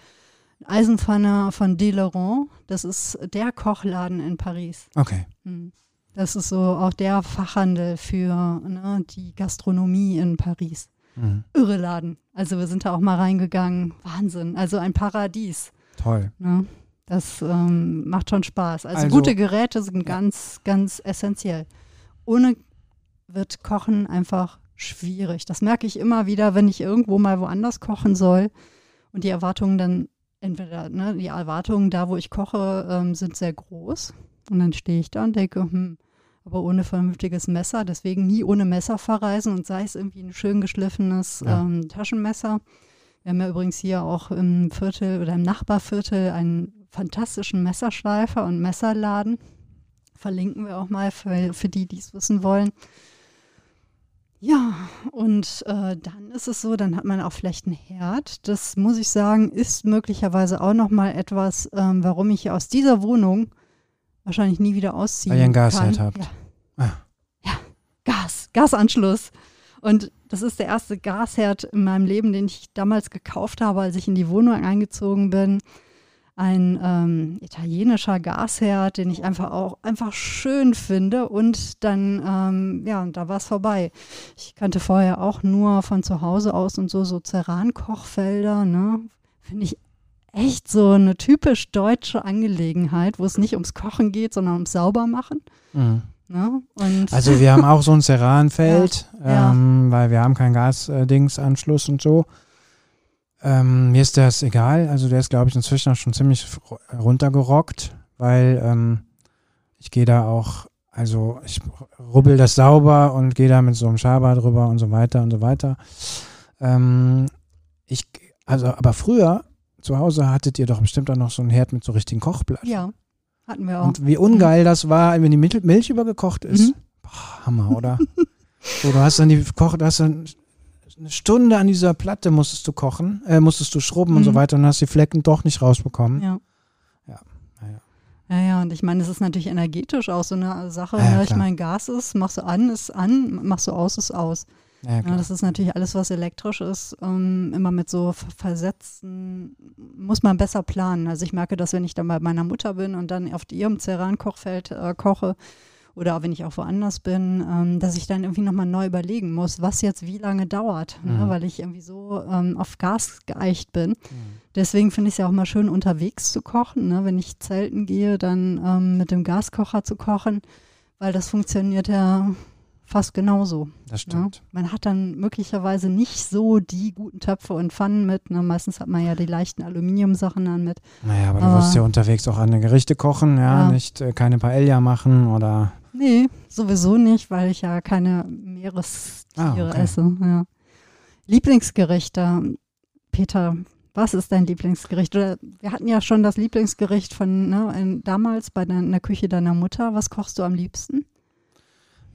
Eisenpfanne von Deleron, das ist der Kochladen in Paris. Okay. Hm. Das ist so auch der Fachhandel für ne, die Gastronomie in Paris. Mhm. Irre Laden. Also wir sind da auch mal reingegangen. Wahnsinn. Also ein Paradies. Toll. Ne? Das ähm, macht schon Spaß. Also, Also- gute Geräte sind ganz, ganz essentiell. Ohne wird Kochen einfach schwierig. Das merke ich immer wieder, wenn ich irgendwo mal woanders kochen soll und die Erwartungen dann entweder, ne, die Erwartungen da, wo ich koche, ähm, sind sehr groß. Und dann stehe ich da und denke, hm, aber ohne vernünftiges Messer, deswegen nie ohne Messer verreisen und sei es irgendwie ein schön geschliffenes Ja. ähm, Taschenmesser. Wir haben ja übrigens hier auch im Viertel oder im Nachbarviertel einen fantastischen Messerschleifer und Messerladen. Verlinken wir auch mal für, für die, die es wissen wollen. Ja, und äh, dann ist es so, dann hat man auch vielleicht einen Herd. Das muss ich sagen, ist möglicherweise auch noch mal etwas, ähm, warum ich aus dieser Wohnung wahrscheinlich nie wieder ausziehen Weil ihr einen. Gasherd habt. Ja. Ah. ja, Gas, Gasanschluss. Und das ist der erste Gasherd in meinem Leben, den ich damals gekauft habe, als ich in die Wohnung eingezogen bin. Ein ähm, italienischer Gasherd, den ich einfach auch einfach schön finde. Und dann, ähm, ja, da war es vorbei. Ich kannte vorher auch nur von zu Hause aus und so, so Ceran-Kochfelder, ne? Finde ich echt so eine typisch deutsche Angelegenheit, wo es nicht ums Kochen geht, sondern ums Saubermachen. Mhm. Ne? Also wir haben auch so ein Ceranfeld, Ja. ähm, weil wir haben keinen Gasdingsanschluss und so. Ähm, mir ist das egal. Also der ist, glaube ich, inzwischen auch schon ziemlich ru- runtergerockt, weil ähm, ich gehe da auch, also ich rubbel das sauber und gehe da mit so einem Schaber drüber und so weiter und so weiter. Ähm, ich, also, aber früher zu Hause hattet ihr doch bestimmt auch noch so einen Herd mit so richtigen Kochblatt. ja, hatten wir auch. Und wie ungeil das war, wenn die Mil- Milch übergekocht ist. Mhm. Boah, Hammer, oder? so, du hast dann die Koch, du hast dann eine Stunde an dieser Platte musstest du kochen, äh, musstest du schrubben und so Mhm. weiter und hast die Flecken doch nicht rausbekommen. Ja. Ja, naja. Ja, ja, und ich meine, es ist natürlich energetisch auch so eine Sache. Ja, ne? ich meine, Gas ist, machst du an, ist an, machst du aus, ist aus. Ja, Ja, das ist natürlich alles, was elektrisch ist, ähm, immer mit so ver- versetzten, muss man besser planen. Also ich merke das, wenn ich dann bei meiner Mutter bin und dann auf ihrem Ceran-Kochfeld äh, koche oder auch wenn ich auch woanders bin, ähm, dass ich dann irgendwie nochmal neu überlegen muss, was jetzt wie lange dauert, ne? Mhm. weil ich irgendwie so ähm, auf Gas geeicht bin. Mhm. Deswegen finde ich es ja auch mal schön, unterwegs zu kochen. Ne? Wenn ich zelten gehe, dann ähm, mit dem Gaskocher zu kochen, weil das funktioniert ja fast genauso. Das Ja? stimmt. Man hat dann möglicherweise nicht so die guten Töpfe und Pfannen mit. Ne? Meistens hat man ja die leichten Aluminiumsachen dann mit. Naja, aber du Aber- wirst ja unterwegs auch andere Gerichte kochen, ja, Ja. nicht äh, keine Paella machen oder Nee, sowieso nicht, weil ich ja keine Meerestiere Ah, okay. esse. Ja. Lieblingsgerichte. Peter, was ist dein Lieblingsgericht? Oder wir hatten ja schon das Lieblingsgericht von ne, in, damals bei dein, in der Küche deiner Mutter. Was kochst du am liebsten?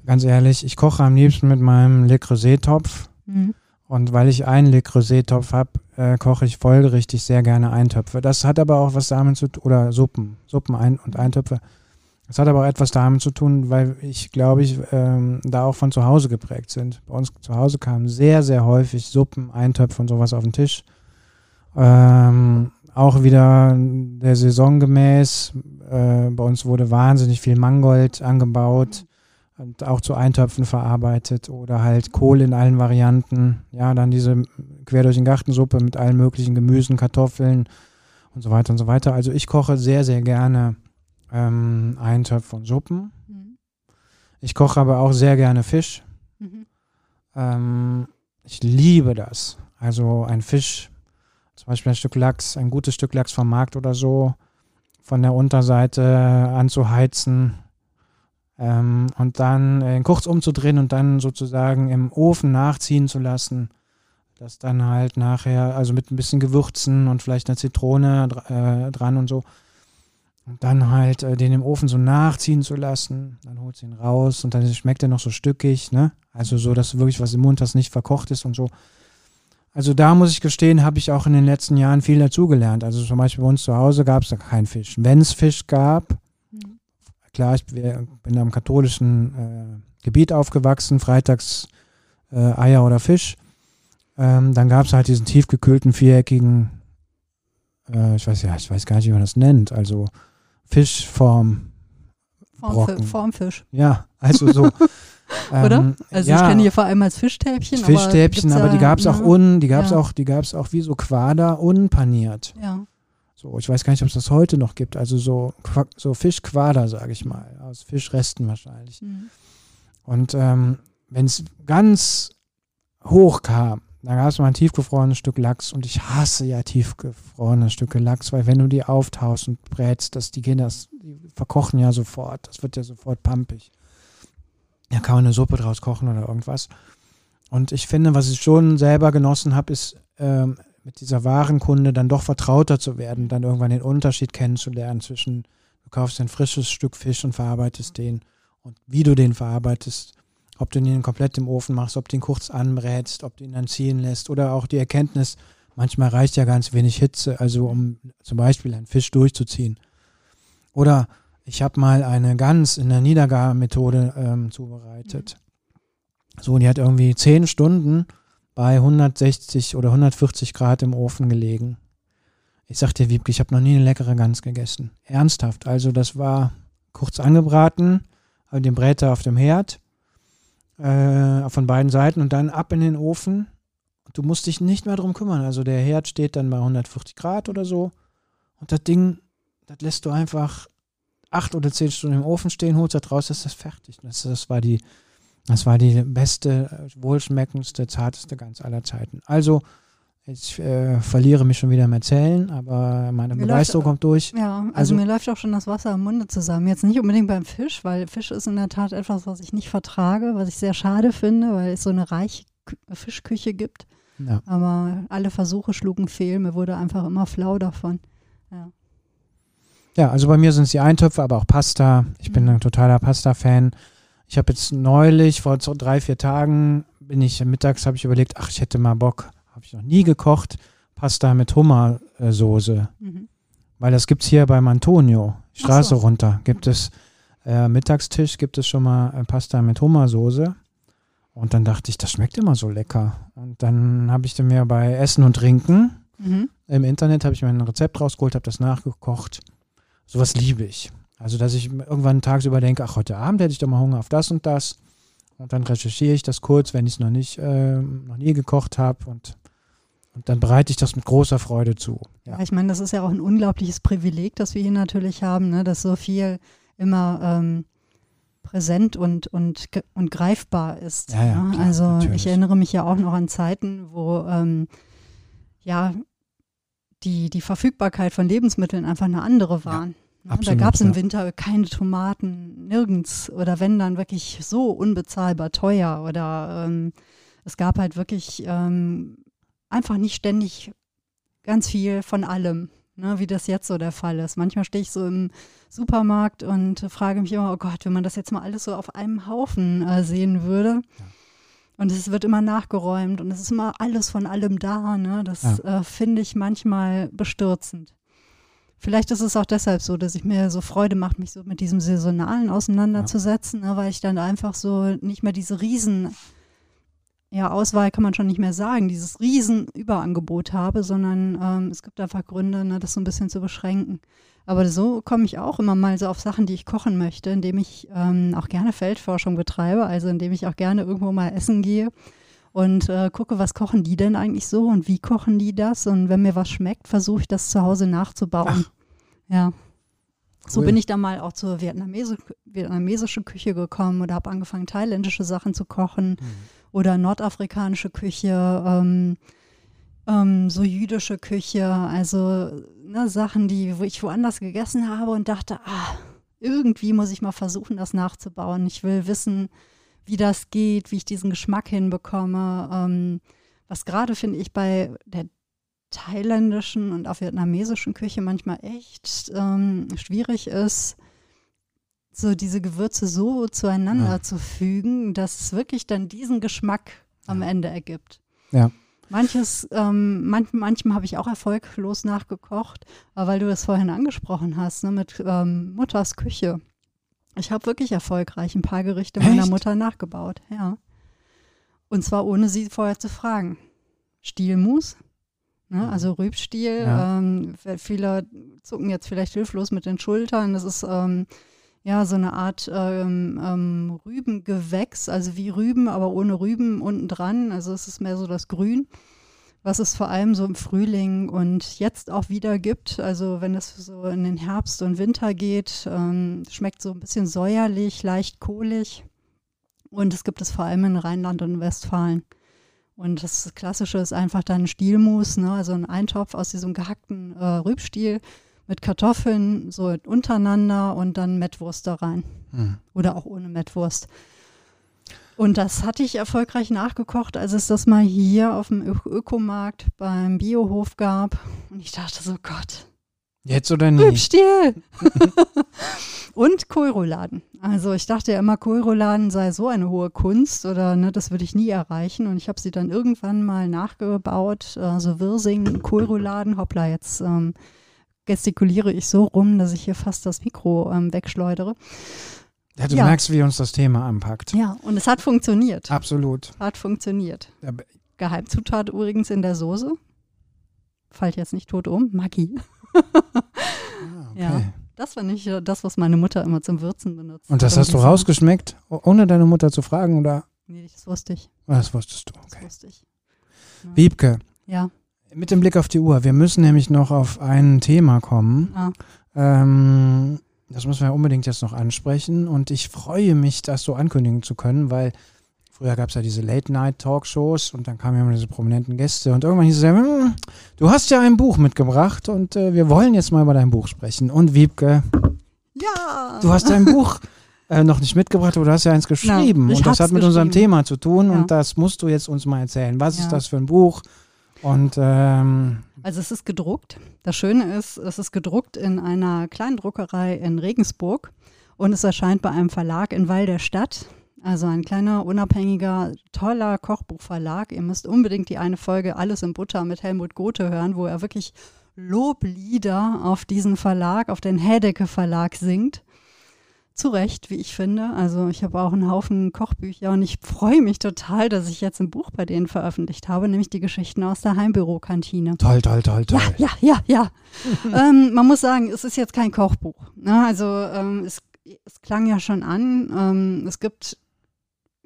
Ganz ehrlich, ich koche am liebsten mit meinem Le Creuset-Topf. Mhm. Und weil ich einen Le Creuset-Topf habe, äh, koche ich folgerichtig sehr gerne Eintöpfe. Das hat aber auch was damit zu tun, oder Suppen, Suppen ein und Eintöpfe. Das hat aber auch etwas damit zu tun, weil ich glaube, ich ähm, da auch von zu Hause geprägt sind. Bei uns zu Hause kamen sehr, sehr häufig Suppen, Eintöpfe und sowas auf den Tisch. Ähm, auch wieder der Saison gemäß. Äh, bei uns wurde wahnsinnig viel Mangold angebaut und auch zu Eintöpfen verarbeitet oder halt Kohl in allen Varianten. Ja, dann diese quer durch den Gartensuppe mit allen möglichen Gemüsen, Kartoffeln und so weiter und so weiter. Also ich koche sehr, sehr gerne ähm, Eintöpfe und Suppen. Mhm. Ich koche aber auch sehr gerne Fisch. Mhm. Ähm, ich liebe das. Also ein Fisch, zum Beispiel ein Stück Lachs, ein gutes Stück Lachs vom Markt oder so, von der Unterseite anzuheizen ähm, und dann äh, kurz umzudrehen und dann sozusagen im Ofen nachziehen zu lassen. Das dann halt nachher, also mit ein bisschen Gewürzen und vielleicht einer Zitrone äh, dran und so. Und dann halt äh, den im Ofen so nachziehen zu lassen. Dann holt sie ihn raus und dann schmeckt er noch so stückig, ne? Also so, dass wirklich was im Mund hast, nicht verkocht ist und so. Also da muss ich gestehen, habe ich auch in den letzten Jahren viel dazugelernt. Also zum Beispiel bei uns zu Hause gab es da keinen Fisch. Wenn es Fisch gab. Klar, ich bin am katholischen äh, Gebiet aufgewachsen, freitags äh, Eier oder Fisch. Ähm, dann gab es halt diesen tiefgekühlten, viereckigen, äh, ich weiß ja, ich weiß gar nicht, wie man das nennt. Also Fischform. Form, Formfisch. Ja, also so. Oder? Ähm, also ja, ich kenne hier vor allem als Fischstäbchen. Fischstäbchen, aber, aber die gab es auch un, die gab es ja. auch, die gab es auch wie so Quader unpaniert. Ja. So, ich weiß gar nicht, ob es das heute noch gibt. Also so, so Fischquader, sage ich mal, aus Fischresten wahrscheinlich. Mhm. Und ähm, wenn es ganz hoch kam, da gab es mal ein tiefgefrorenes Stück Lachs und ich hasse ja tiefgefrorene Stücke Lachs, weil wenn du die auftaust und brätst, dass die Kinder, die verkochen ja sofort, das wird ja sofort pampig. Da kann man eine Suppe draus kochen oder irgendwas. Und ich finde, was ich schon selber genossen habe, ist ähm, mit dieser Warenkunde dann doch vertrauter zu werden, dann irgendwann den Unterschied kennenzulernen zwischen, du kaufst ein frisches Stück Fisch und verarbeitest den und wie du den verarbeitest ob du ihn komplett im Ofen machst, ob du ihn kurz anbrätst, ob du ihn dann ziehen lässt oder auch die Erkenntnis, manchmal reicht ja ganz wenig Hitze, also um zum Beispiel einen Fisch durchzuziehen. Oder ich habe mal eine Gans in der Niedergarmethode ähm, zubereitet. So, und die hat irgendwie zehn Stunden bei 160 oder 140 Grad im Ofen gelegen. Ich sagte Wiebke, ich habe noch nie eine leckere Gans gegessen. Ernsthaft. Also das war kurz angebraten, den Bräter auf dem Herd äh, von beiden Seiten und dann ab in den Ofen. Du musst dich nicht mehr drum kümmern. Also der Herd steht dann bei 140 Grad oder so. Und das Ding, das lässt du einfach acht oder zehn Stunden im Ofen stehen, holst das raus, ist das fertig. Das, das, war die, das war die beste, wohlschmeckendste, zarteste ganz aller Zeiten. Also ich äh, verliere mich schon wieder im Erzählen, aber meine mir Begeisterung läuft, kommt durch. Ja, also, also, mir läuft auch schon das Wasser im Munde zusammen. Jetzt nicht unbedingt beim Fisch, weil Fisch ist in der Tat etwas, was ich nicht vertrage, was ich sehr schade finde, weil es so eine reiche Fischküche gibt. Ja. Aber alle Versuche schlugen fehl. Mir wurde einfach immer flau davon. Ja. Ja, also bei mir sind es die Eintöpfe, aber auch Pasta. Ich mhm. bin ein totaler Pasta-Fan. Ich habe jetzt neulich, vor so drei, vier Tagen, bin ich mittags, habe ich überlegt, ach, ich hätte mal Bock habe ich noch nie gekocht, Pasta mit Hummersoße. Mhm. Weil das gibt es hier beim Antonio, Straße so. runter. Gibt es äh, Mittagstisch, gibt es schon mal äh, Pasta mit Hummersoße. Und dann dachte ich, das schmeckt immer so lecker. Und dann habe ich mir bei Essen und Trinken mhm. im Internet habe ich mir ein Rezept rausgeholt, habe das nachgekocht. Sowas liebe ich. Also, dass ich irgendwann tagsüber denke, ach, heute Abend hätte ich doch mal Hunger auf das und das. Und dann recherchiere ich das kurz, wenn ich es noch nicht, äh, noch nie gekocht habe und und dann bereite ich das mit großer Freude zu. Ja, ich meine, das ist ja auch ein unglaubliches Privileg, das wir hier natürlich haben, ne? dass so viel immer ähm, präsent und, und, und greifbar ist. Ja, ja, ne? klar, also natürlich. ich erinnere mich ja auch noch an Zeiten, wo ähm, ja die, die Verfügbarkeit von Lebensmitteln einfach eine andere war. Ja, absolut, da gab es im Winter keine Tomaten, nirgends. Oder wenn dann wirklich so unbezahlbar teuer. Oder ähm, es gab halt wirklich ähm, einfach nicht ständig ganz viel von allem, ne, wie das jetzt so der Fall ist. Manchmal stehe ich so im Supermarkt und frage mich immer, oh Gott, wenn man das jetzt mal alles so auf einem Haufen äh, sehen würde. Ja. Und es wird immer nachgeräumt und es ist immer alles von allem da. Ne? Das ja. äh, finde ich manchmal bestürzend. Vielleicht ist es auch deshalb so, dass ich mir so Freude macht, mich so mit diesem Saisonalen auseinanderzusetzen, ja. ne, weil ich dann einfach so nicht mehr diese riesen ja, Auswahl kann man schon nicht mehr sagen, dieses Riesenüberangebot habe, sondern ähm, es gibt einfach Gründe, ne, das so ein bisschen zu beschränken. Aber so komme ich auch immer mal so auf Sachen, die ich kochen möchte, indem ich ähm, auch gerne Feldforschung betreibe, also indem ich auch gerne irgendwo mal essen gehe und äh, gucke, was kochen die denn eigentlich so und wie kochen die das. Und wenn mir was schmeckt, versuche ich das zu Hause nachzubauen. Ach. Ja. Cool. So bin ich dann mal auch zur Vietnamese vietnamesischen Küche gekommen oder habe angefangen, thailändische Sachen zu kochen. Mhm oder nordafrikanische Küche, ähm, ähm, so jüdische Küche, also ne, Sachen, die wo ich woanders gegessen habe und dachte, ah, irgendwie muss ich mal versuchen, das nachzubauen. Ich will wissen, wie das geht, wie ich diesen Geschmack hinbekomme. Ähm, was gerade finde ich bei der thailändischen und auch vietnamesischen Küche manchmal echt ähm, schwierig ist, so diese Gewürze so zueinander ja. zu fügen, dass es wirklich dann diesen Geschmack am ja. Ende ergibt. Ja. Manches, ähm, manch, manchem habe ich auch erfolglos nachgekocht, weil du das vorhin angesprochen hast, ne, mit ähm, Mutters Küche. Ich habe wirklich erfolgreich ein paar Gerichte Echt? meiner Mutter nachgebaut, ja. Und zwar ohne sie vorher zu fragen. Stielmus, ne, also Rübstiel. Ja. Ähm, viele zucken jetzt vielleicht hilflos mit den Schultern. Das ist ähm, ja, so eine Art ähm, ähm, Rübengewächs, also wie Rüben, aber ohne Rüben unten dran. Also es ist mehr so das Grün, was es vor allem so im Frühling und jetzt auch wieder gibt. Also wenn es so in den Herbst und Winter geht, ähm, schmeckt so ein bisschen säuerlich, leicht kohlig. Und es gibt es vor allem in Rheinland und Westfalen. Und das Klassische ist einfach dann Stielmus, ne? also ein Eintopf aus diesem gehackten äh, Rübstiel mit Kartoffeln so untereinander und dann Mettwurst da rein. Mhm. Oder auch ohne Mettwurst. Und das hatte ich erfolgreich nachgekocht, als es das mal hier auf dem Ö Ökomarkt beim Biohof gab. Und ich dachte so, Gott. Jetzt oder nie? Rübstiel. und Kohlrouladen. Also ich dachte ja immer, Kohlrouladen sei so eine hohe Kunst oder ne, das würde ich nie erreichen. Und ich habe sie dann irgendwann mal nachgebaut, äh, so Wirsing, Kohlrouladen. Hoppla, jetzt ähm, gestikuliere ich so rum, dass ich hier fast das Mikro ähm, wegschleudere. Ja, du ja. merkst, wie uns das Thema anpackt. Ja, und es hat funktioniert. Absolut. Hat funktioniert. Geheimzutat übrigens in der Soße. Fällt jetzt nicht tot um. Maggi. ah, okay. Ja, das war nicht das, was meine Mutter immer zum Würzen benutzt. Und das hast du rausgeschmeckt, ohne deine Mutter zu fragen, oder? Nee, das wusste ich. Das wusstest du, okay. Das wusste ich. Ja. Wiebke. Ja. Mit dem Blick auf die Uhr. Wir müssen nämlich noch auf ein Thema kommen. Ah. Ähm, das müssen wir unbedingt jetzt noch ansprechen. Und ich freue mich, das so ankündigen zu können, weil früher gab es ja diese Late-Night-Talkshows und dann kamen ja immer diese prominenten Gäste. Und irgendwann hieß es ja, hm, du hast ja ein Buch mitgebracht und äh, wir wollen jetzt mal über dein Buch sprechen. Und Wiebke, ja. du hast dein Buch äh, noch nicht mitgebracht, aber du hast ja eins geschrieben. Ja, und das hat mit unserem Thema zu tun. Ja. Und das musst du jetzt uns mal erzählen. Was ja. ist das für ein Buch? Und ähm, also es ist gedruckt. Das Schöne ist, es ist gedruckt in einer kleinen Druckerei in Regensburg und es erscheint bei einem Verlag in Weil der Stadt. Also ein kleiner, unabhängiger, toller Kochbuchverlag. Ihr müsst unbedingt die eine Folge Alles in Butter mit Helmut Gothe hören, wo er wirklich Loblieder auf diesen Verlag, auf den Hedecke Verlag singt zu Recht, wie ich finde. Also ich habe auch einen Haufen Kochbücher und ich freue mich total, dass ich jetzt ein Buch bei denen veröffentlicht habe, nämlich die Geschichten aus der Heimbürokantine. Toll, toll, toll, toll. Ja, ja, ja, ja. ähm, man muss sagen, es ist jetzt kein Kochbuch. Ne? Also ähm, es, es, klang ja schon an. Ähm, es gibt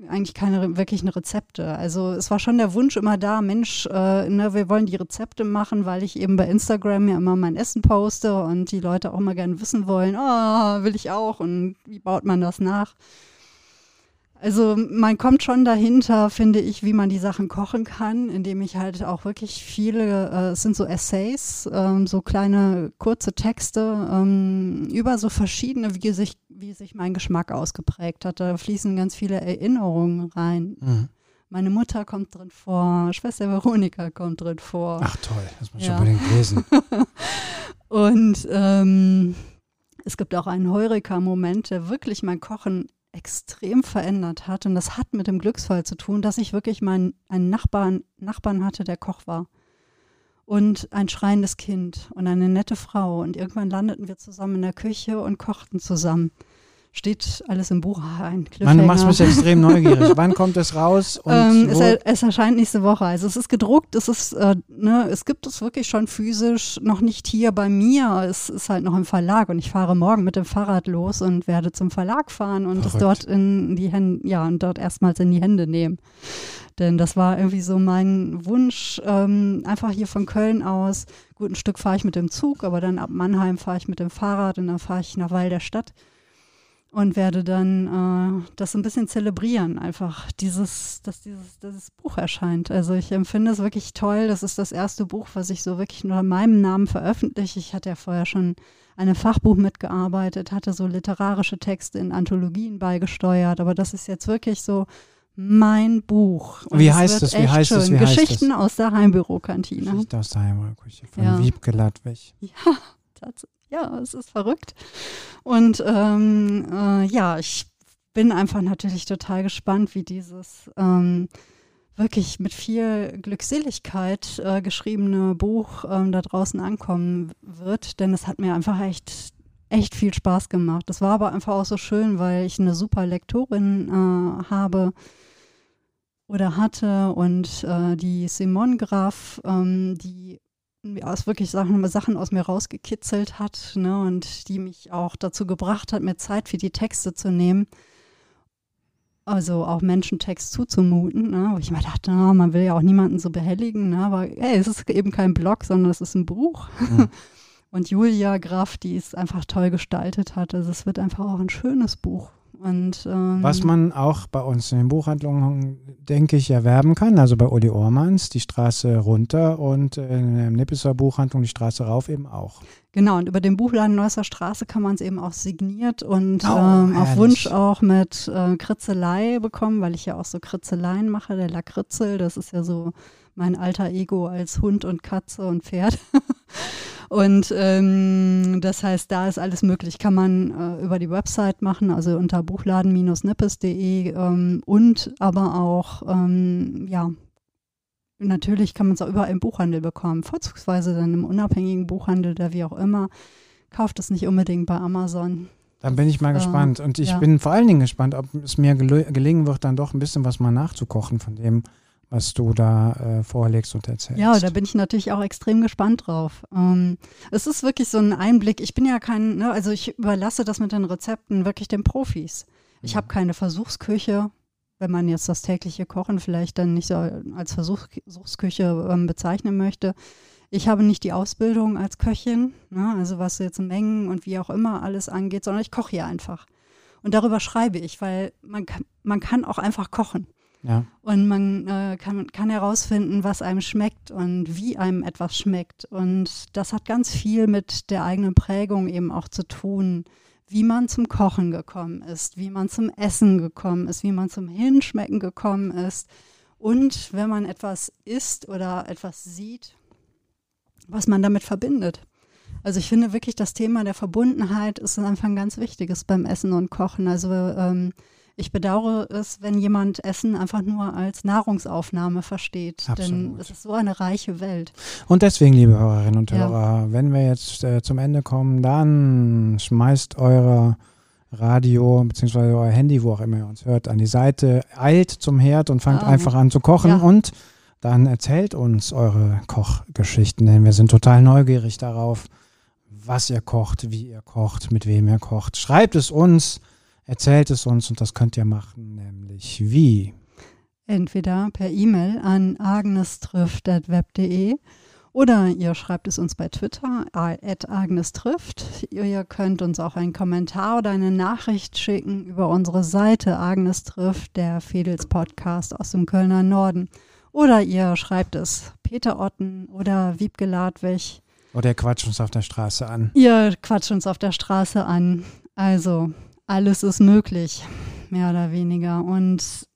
eigentlich keine wirklichen Rezepte. Also es war schon der Wunsch immer da, Mensch, äh, ne, wir wollen die Rezepte machen, weil ich eben bei Instagram ja immer mein Essen poste und die Leute auch immer gerne wissen wollen, oh, will ich auch und wie baut man das nach? Also man kommt schon dahinter, finde ich, wie man die Sachen kochen kann, indem ich halt auch wirklich viele, äh, es sind so Essays, ähm, so kleine kurze Texte ähm, über so verschiedene, wie sich, wie sich mein Geschmack ausgeprägt hat. Da fließen ganz viele Erinnerungen rein. Mhm. Meine Mutter kommt drin vor, Schwester Veronika kommt drin vor. Ach toll, das muss ich ja. unbedingt lesen. Und ähm, es gibt auch einen Heureka-Moment, der wirklich mein Kochen extrem verändert hat. Und das hat mit dem Glücksfall zu tun, dass ich wirklich meinen einen Nachbarn, Nachbarn hatte, der Koch war. und ein schreiendes Kind und eine nette Frau. Und irgendwann landeten wir zusammen in der Küche und kochten zusammen. Steht alles im Buch ein. Man, du machst mich extrem neugierig. Wann kommt es raus? Und ähm, es, er, es, erscheint nächste Woche. Also es ist gedruckt, es ist, äh, ne, es gibt es wirklich schon physisch, noch nicht hier bei mir. Es ist halt noch im Verlag und ich fahre morgen mit dem Fahrrad los und werde zum Verlag fahren und Verrückt. es dort in die Hände, ja, und dort erstmals in die Hände nehmen. Denn das war irgendwie so mein Wunsch, ähm, einfach hier von Köln aus. Gut, ein Stück fahre ich mit dem Zug, aber dann ab Mannheim fahre ich mit dem Fahrrad und dann fahre ich nach Weil der Stadt und werde dann äh, das ein bisschen zelebrieren, einfach dieses, dass dieses, dieses Buch erscheint. Also ich empfinde es wirklich toll. Das ist das erste Buch, was ich so wirklich nur in meinem Namen veröffentliche. Ich hatte ja vorher schon an einem Fachbuch mitgearbeitet, hatte so literarische Texte in Anthologien beigesteuert, aber das ist jetzt wirklich so mein Buch. Und Wie heißt es? Wie heißt schön. es? Wie Geschichten heißt aus der Heimbürokantine. Geschichten aus der Heimbürokantine von ja. Wiebke Ladwig. Ja, tatsächlich. Ja, es ist verrückt. Und ähm, äh, ja, ich bin einfach natürlich total gespannt, wie dieses ähm, wirklich mit viel Glückseligkeit äh, geschriebene Buch ähm, da draußen ankommen wird, denn es hat mir einfach echt echt viel Spaß gemacht. Das war aber einfach auch so schön, weil ich eine super Lektorin äh, habe oder hatte und äh, die Simone Graf, ähm, die aus wirklich Sachen, Sachen aus mir rausgekitzelt hat ne, und die mich auch dazu gebracht hat, mir Zeit für die Texte zu nehmen. Also auch Menschen Text zuzumuten, ne, wo ich mir dachte, oh, man will ja auch niemanden so behelligen, ne, aber hey, es ist eben kein Blog, sondern es ist ein Buch. Mhm. Und Julia Graf, die es einfach toll gestaltet hat. Also es wird einfach auch ein schönes Buch. Und, ähm, Was man auch bei uns in den Buchhandlungen, denke ich, erwerben kann, also bei Uli Ormans, die Straße runter und in der Nippeser Buchhandlung die Straße rauf eben auch. Genau, und über den Buchladen Neusser Straße kann man es eben auch signiert und oh, ähm, auf Wunsch auch mit äh, Kritzelei bekommen, weil ich ja auch so Kritzeleien mache, der Lakritzel, das ist ja so mein alter Ego als Hund und Katze und Pferd. Und ähm, das heißt, da ist alles möglich. Kann man äh, über die Website machen, also unter buchladen-nippes.de ähm, und aber auch, ähm, ja, natürlich kann man es auch überall im Buchhandel bekommen, vorzugsweise dann im unabhängigen Buchhandel, der wie auch immer. Kauft es nicht unbedingt bei Amazon. Dann bin ich mal äh, gespannt. Und ich ja. bin vor allen Dingen gespannt, ob es mir gelingen wird, dann doch ein bisschen was mal nachzukochen von dem, was du da äh, vorlegst und erzählst. Ja, da bin ich natürlich auch extrem gespannt drauf. Ähm, es ist wirklich so ein Einblick. Ich bin ja kein, ne, also ich überlasse das mit den Rezepten wirklich den Profis. Ich habe keine Versuchsküche, wenn man jetzt das tägliche Kochen vielleicht dann nicht so als Versuch, Versuchsküche ähm, bezeichnen möchte. Ich habe nicht die Ausbildung als Köchin, ne, also was jetzt Mengen und wie auch immer alles angeht, sondern ich koche hier einfach. Und darüber schreibe ich, weil man kann, man kann auch einfach kochen. Ja. Und man äh, kann, kann herausfinden, was einem schmeckt und wie einem etwas schmeckt. Und das hat ganz viel mit der eigenen Prägung eben auch zu tun, wie man zum Kochen gekommen ist, wie man zum Essen gekommen ist, wie man zum Hinschmecken gekommen ist. Und wenn man etwas isst oder etwas sieht, was man damit verbindet. Also ich finde wirklich, das Thema der Verbundenheit ist einfach ein ganz wichtiges beim Essen und Kochen. Also ähm, ich bedauere es, wenn jemand Essen einfach nur als Nahrungsaufnahme versteht. Absolut. Denn es ist so eine reiche Welt. Und deswegen, liebe Hörerinnen und Hörer, ja. wenn wir jetzt äh, zum Ende kommen, dann schmeißt eure Radio bzw. euer Handy, wo auch immer ihr uns hört, an die Seite, eilt zum Herd und fangt ah. einfach an zu kochen ja. und dann erzählt uns eure Kochgeschichten, denn wir sind total neugierig darauf, was ihr kocht, wie ihr kocht, mit wem ihr kocht. Schreibt es uns Erzählt es uns und das könnt ihr machen, nämlich wie? Entweder per E-Mail an agnestrift.web.de oder ihr schreibt es uns bei Twitter, at agnestrifft. Ihr könnt uns auch einen Kommentar oder eine Nachricht schicken über unsere Seite Agnes trifft, der Fedels Podcast aus dem Kölner Norden. Oder ihr schreibt es Peter Otten oder Wiebke Ladwig. Oder ihr quatscht uns auf der Straße an. Ihr quatscht uns auf der Straße an. Also alles ist möglich, mehr oder weniger. Und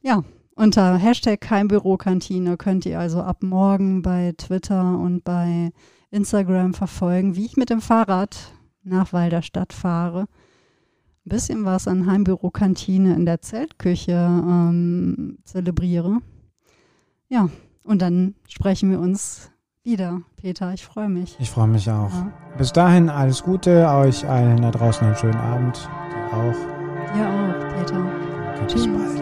ja, unter Hashtag Heimbürokantine könnt ihr also ab morgen bei Twitter und bei Instagram verfolgen, wie ich mit dem Fahrrad nach Walderstadt fahre. Ein bisschen was an Heimbürokantine in der Zeltküche ähm, zelebriere. Ja, Und dann sprechen wir uns wieder, Peter. Ich freue mich. Ich freue mich auch. Ja. Bis dahin alles Gute, euch allen da draußen einen schönen Abend. Dir auch. Dir auch, Peter. Bis bald.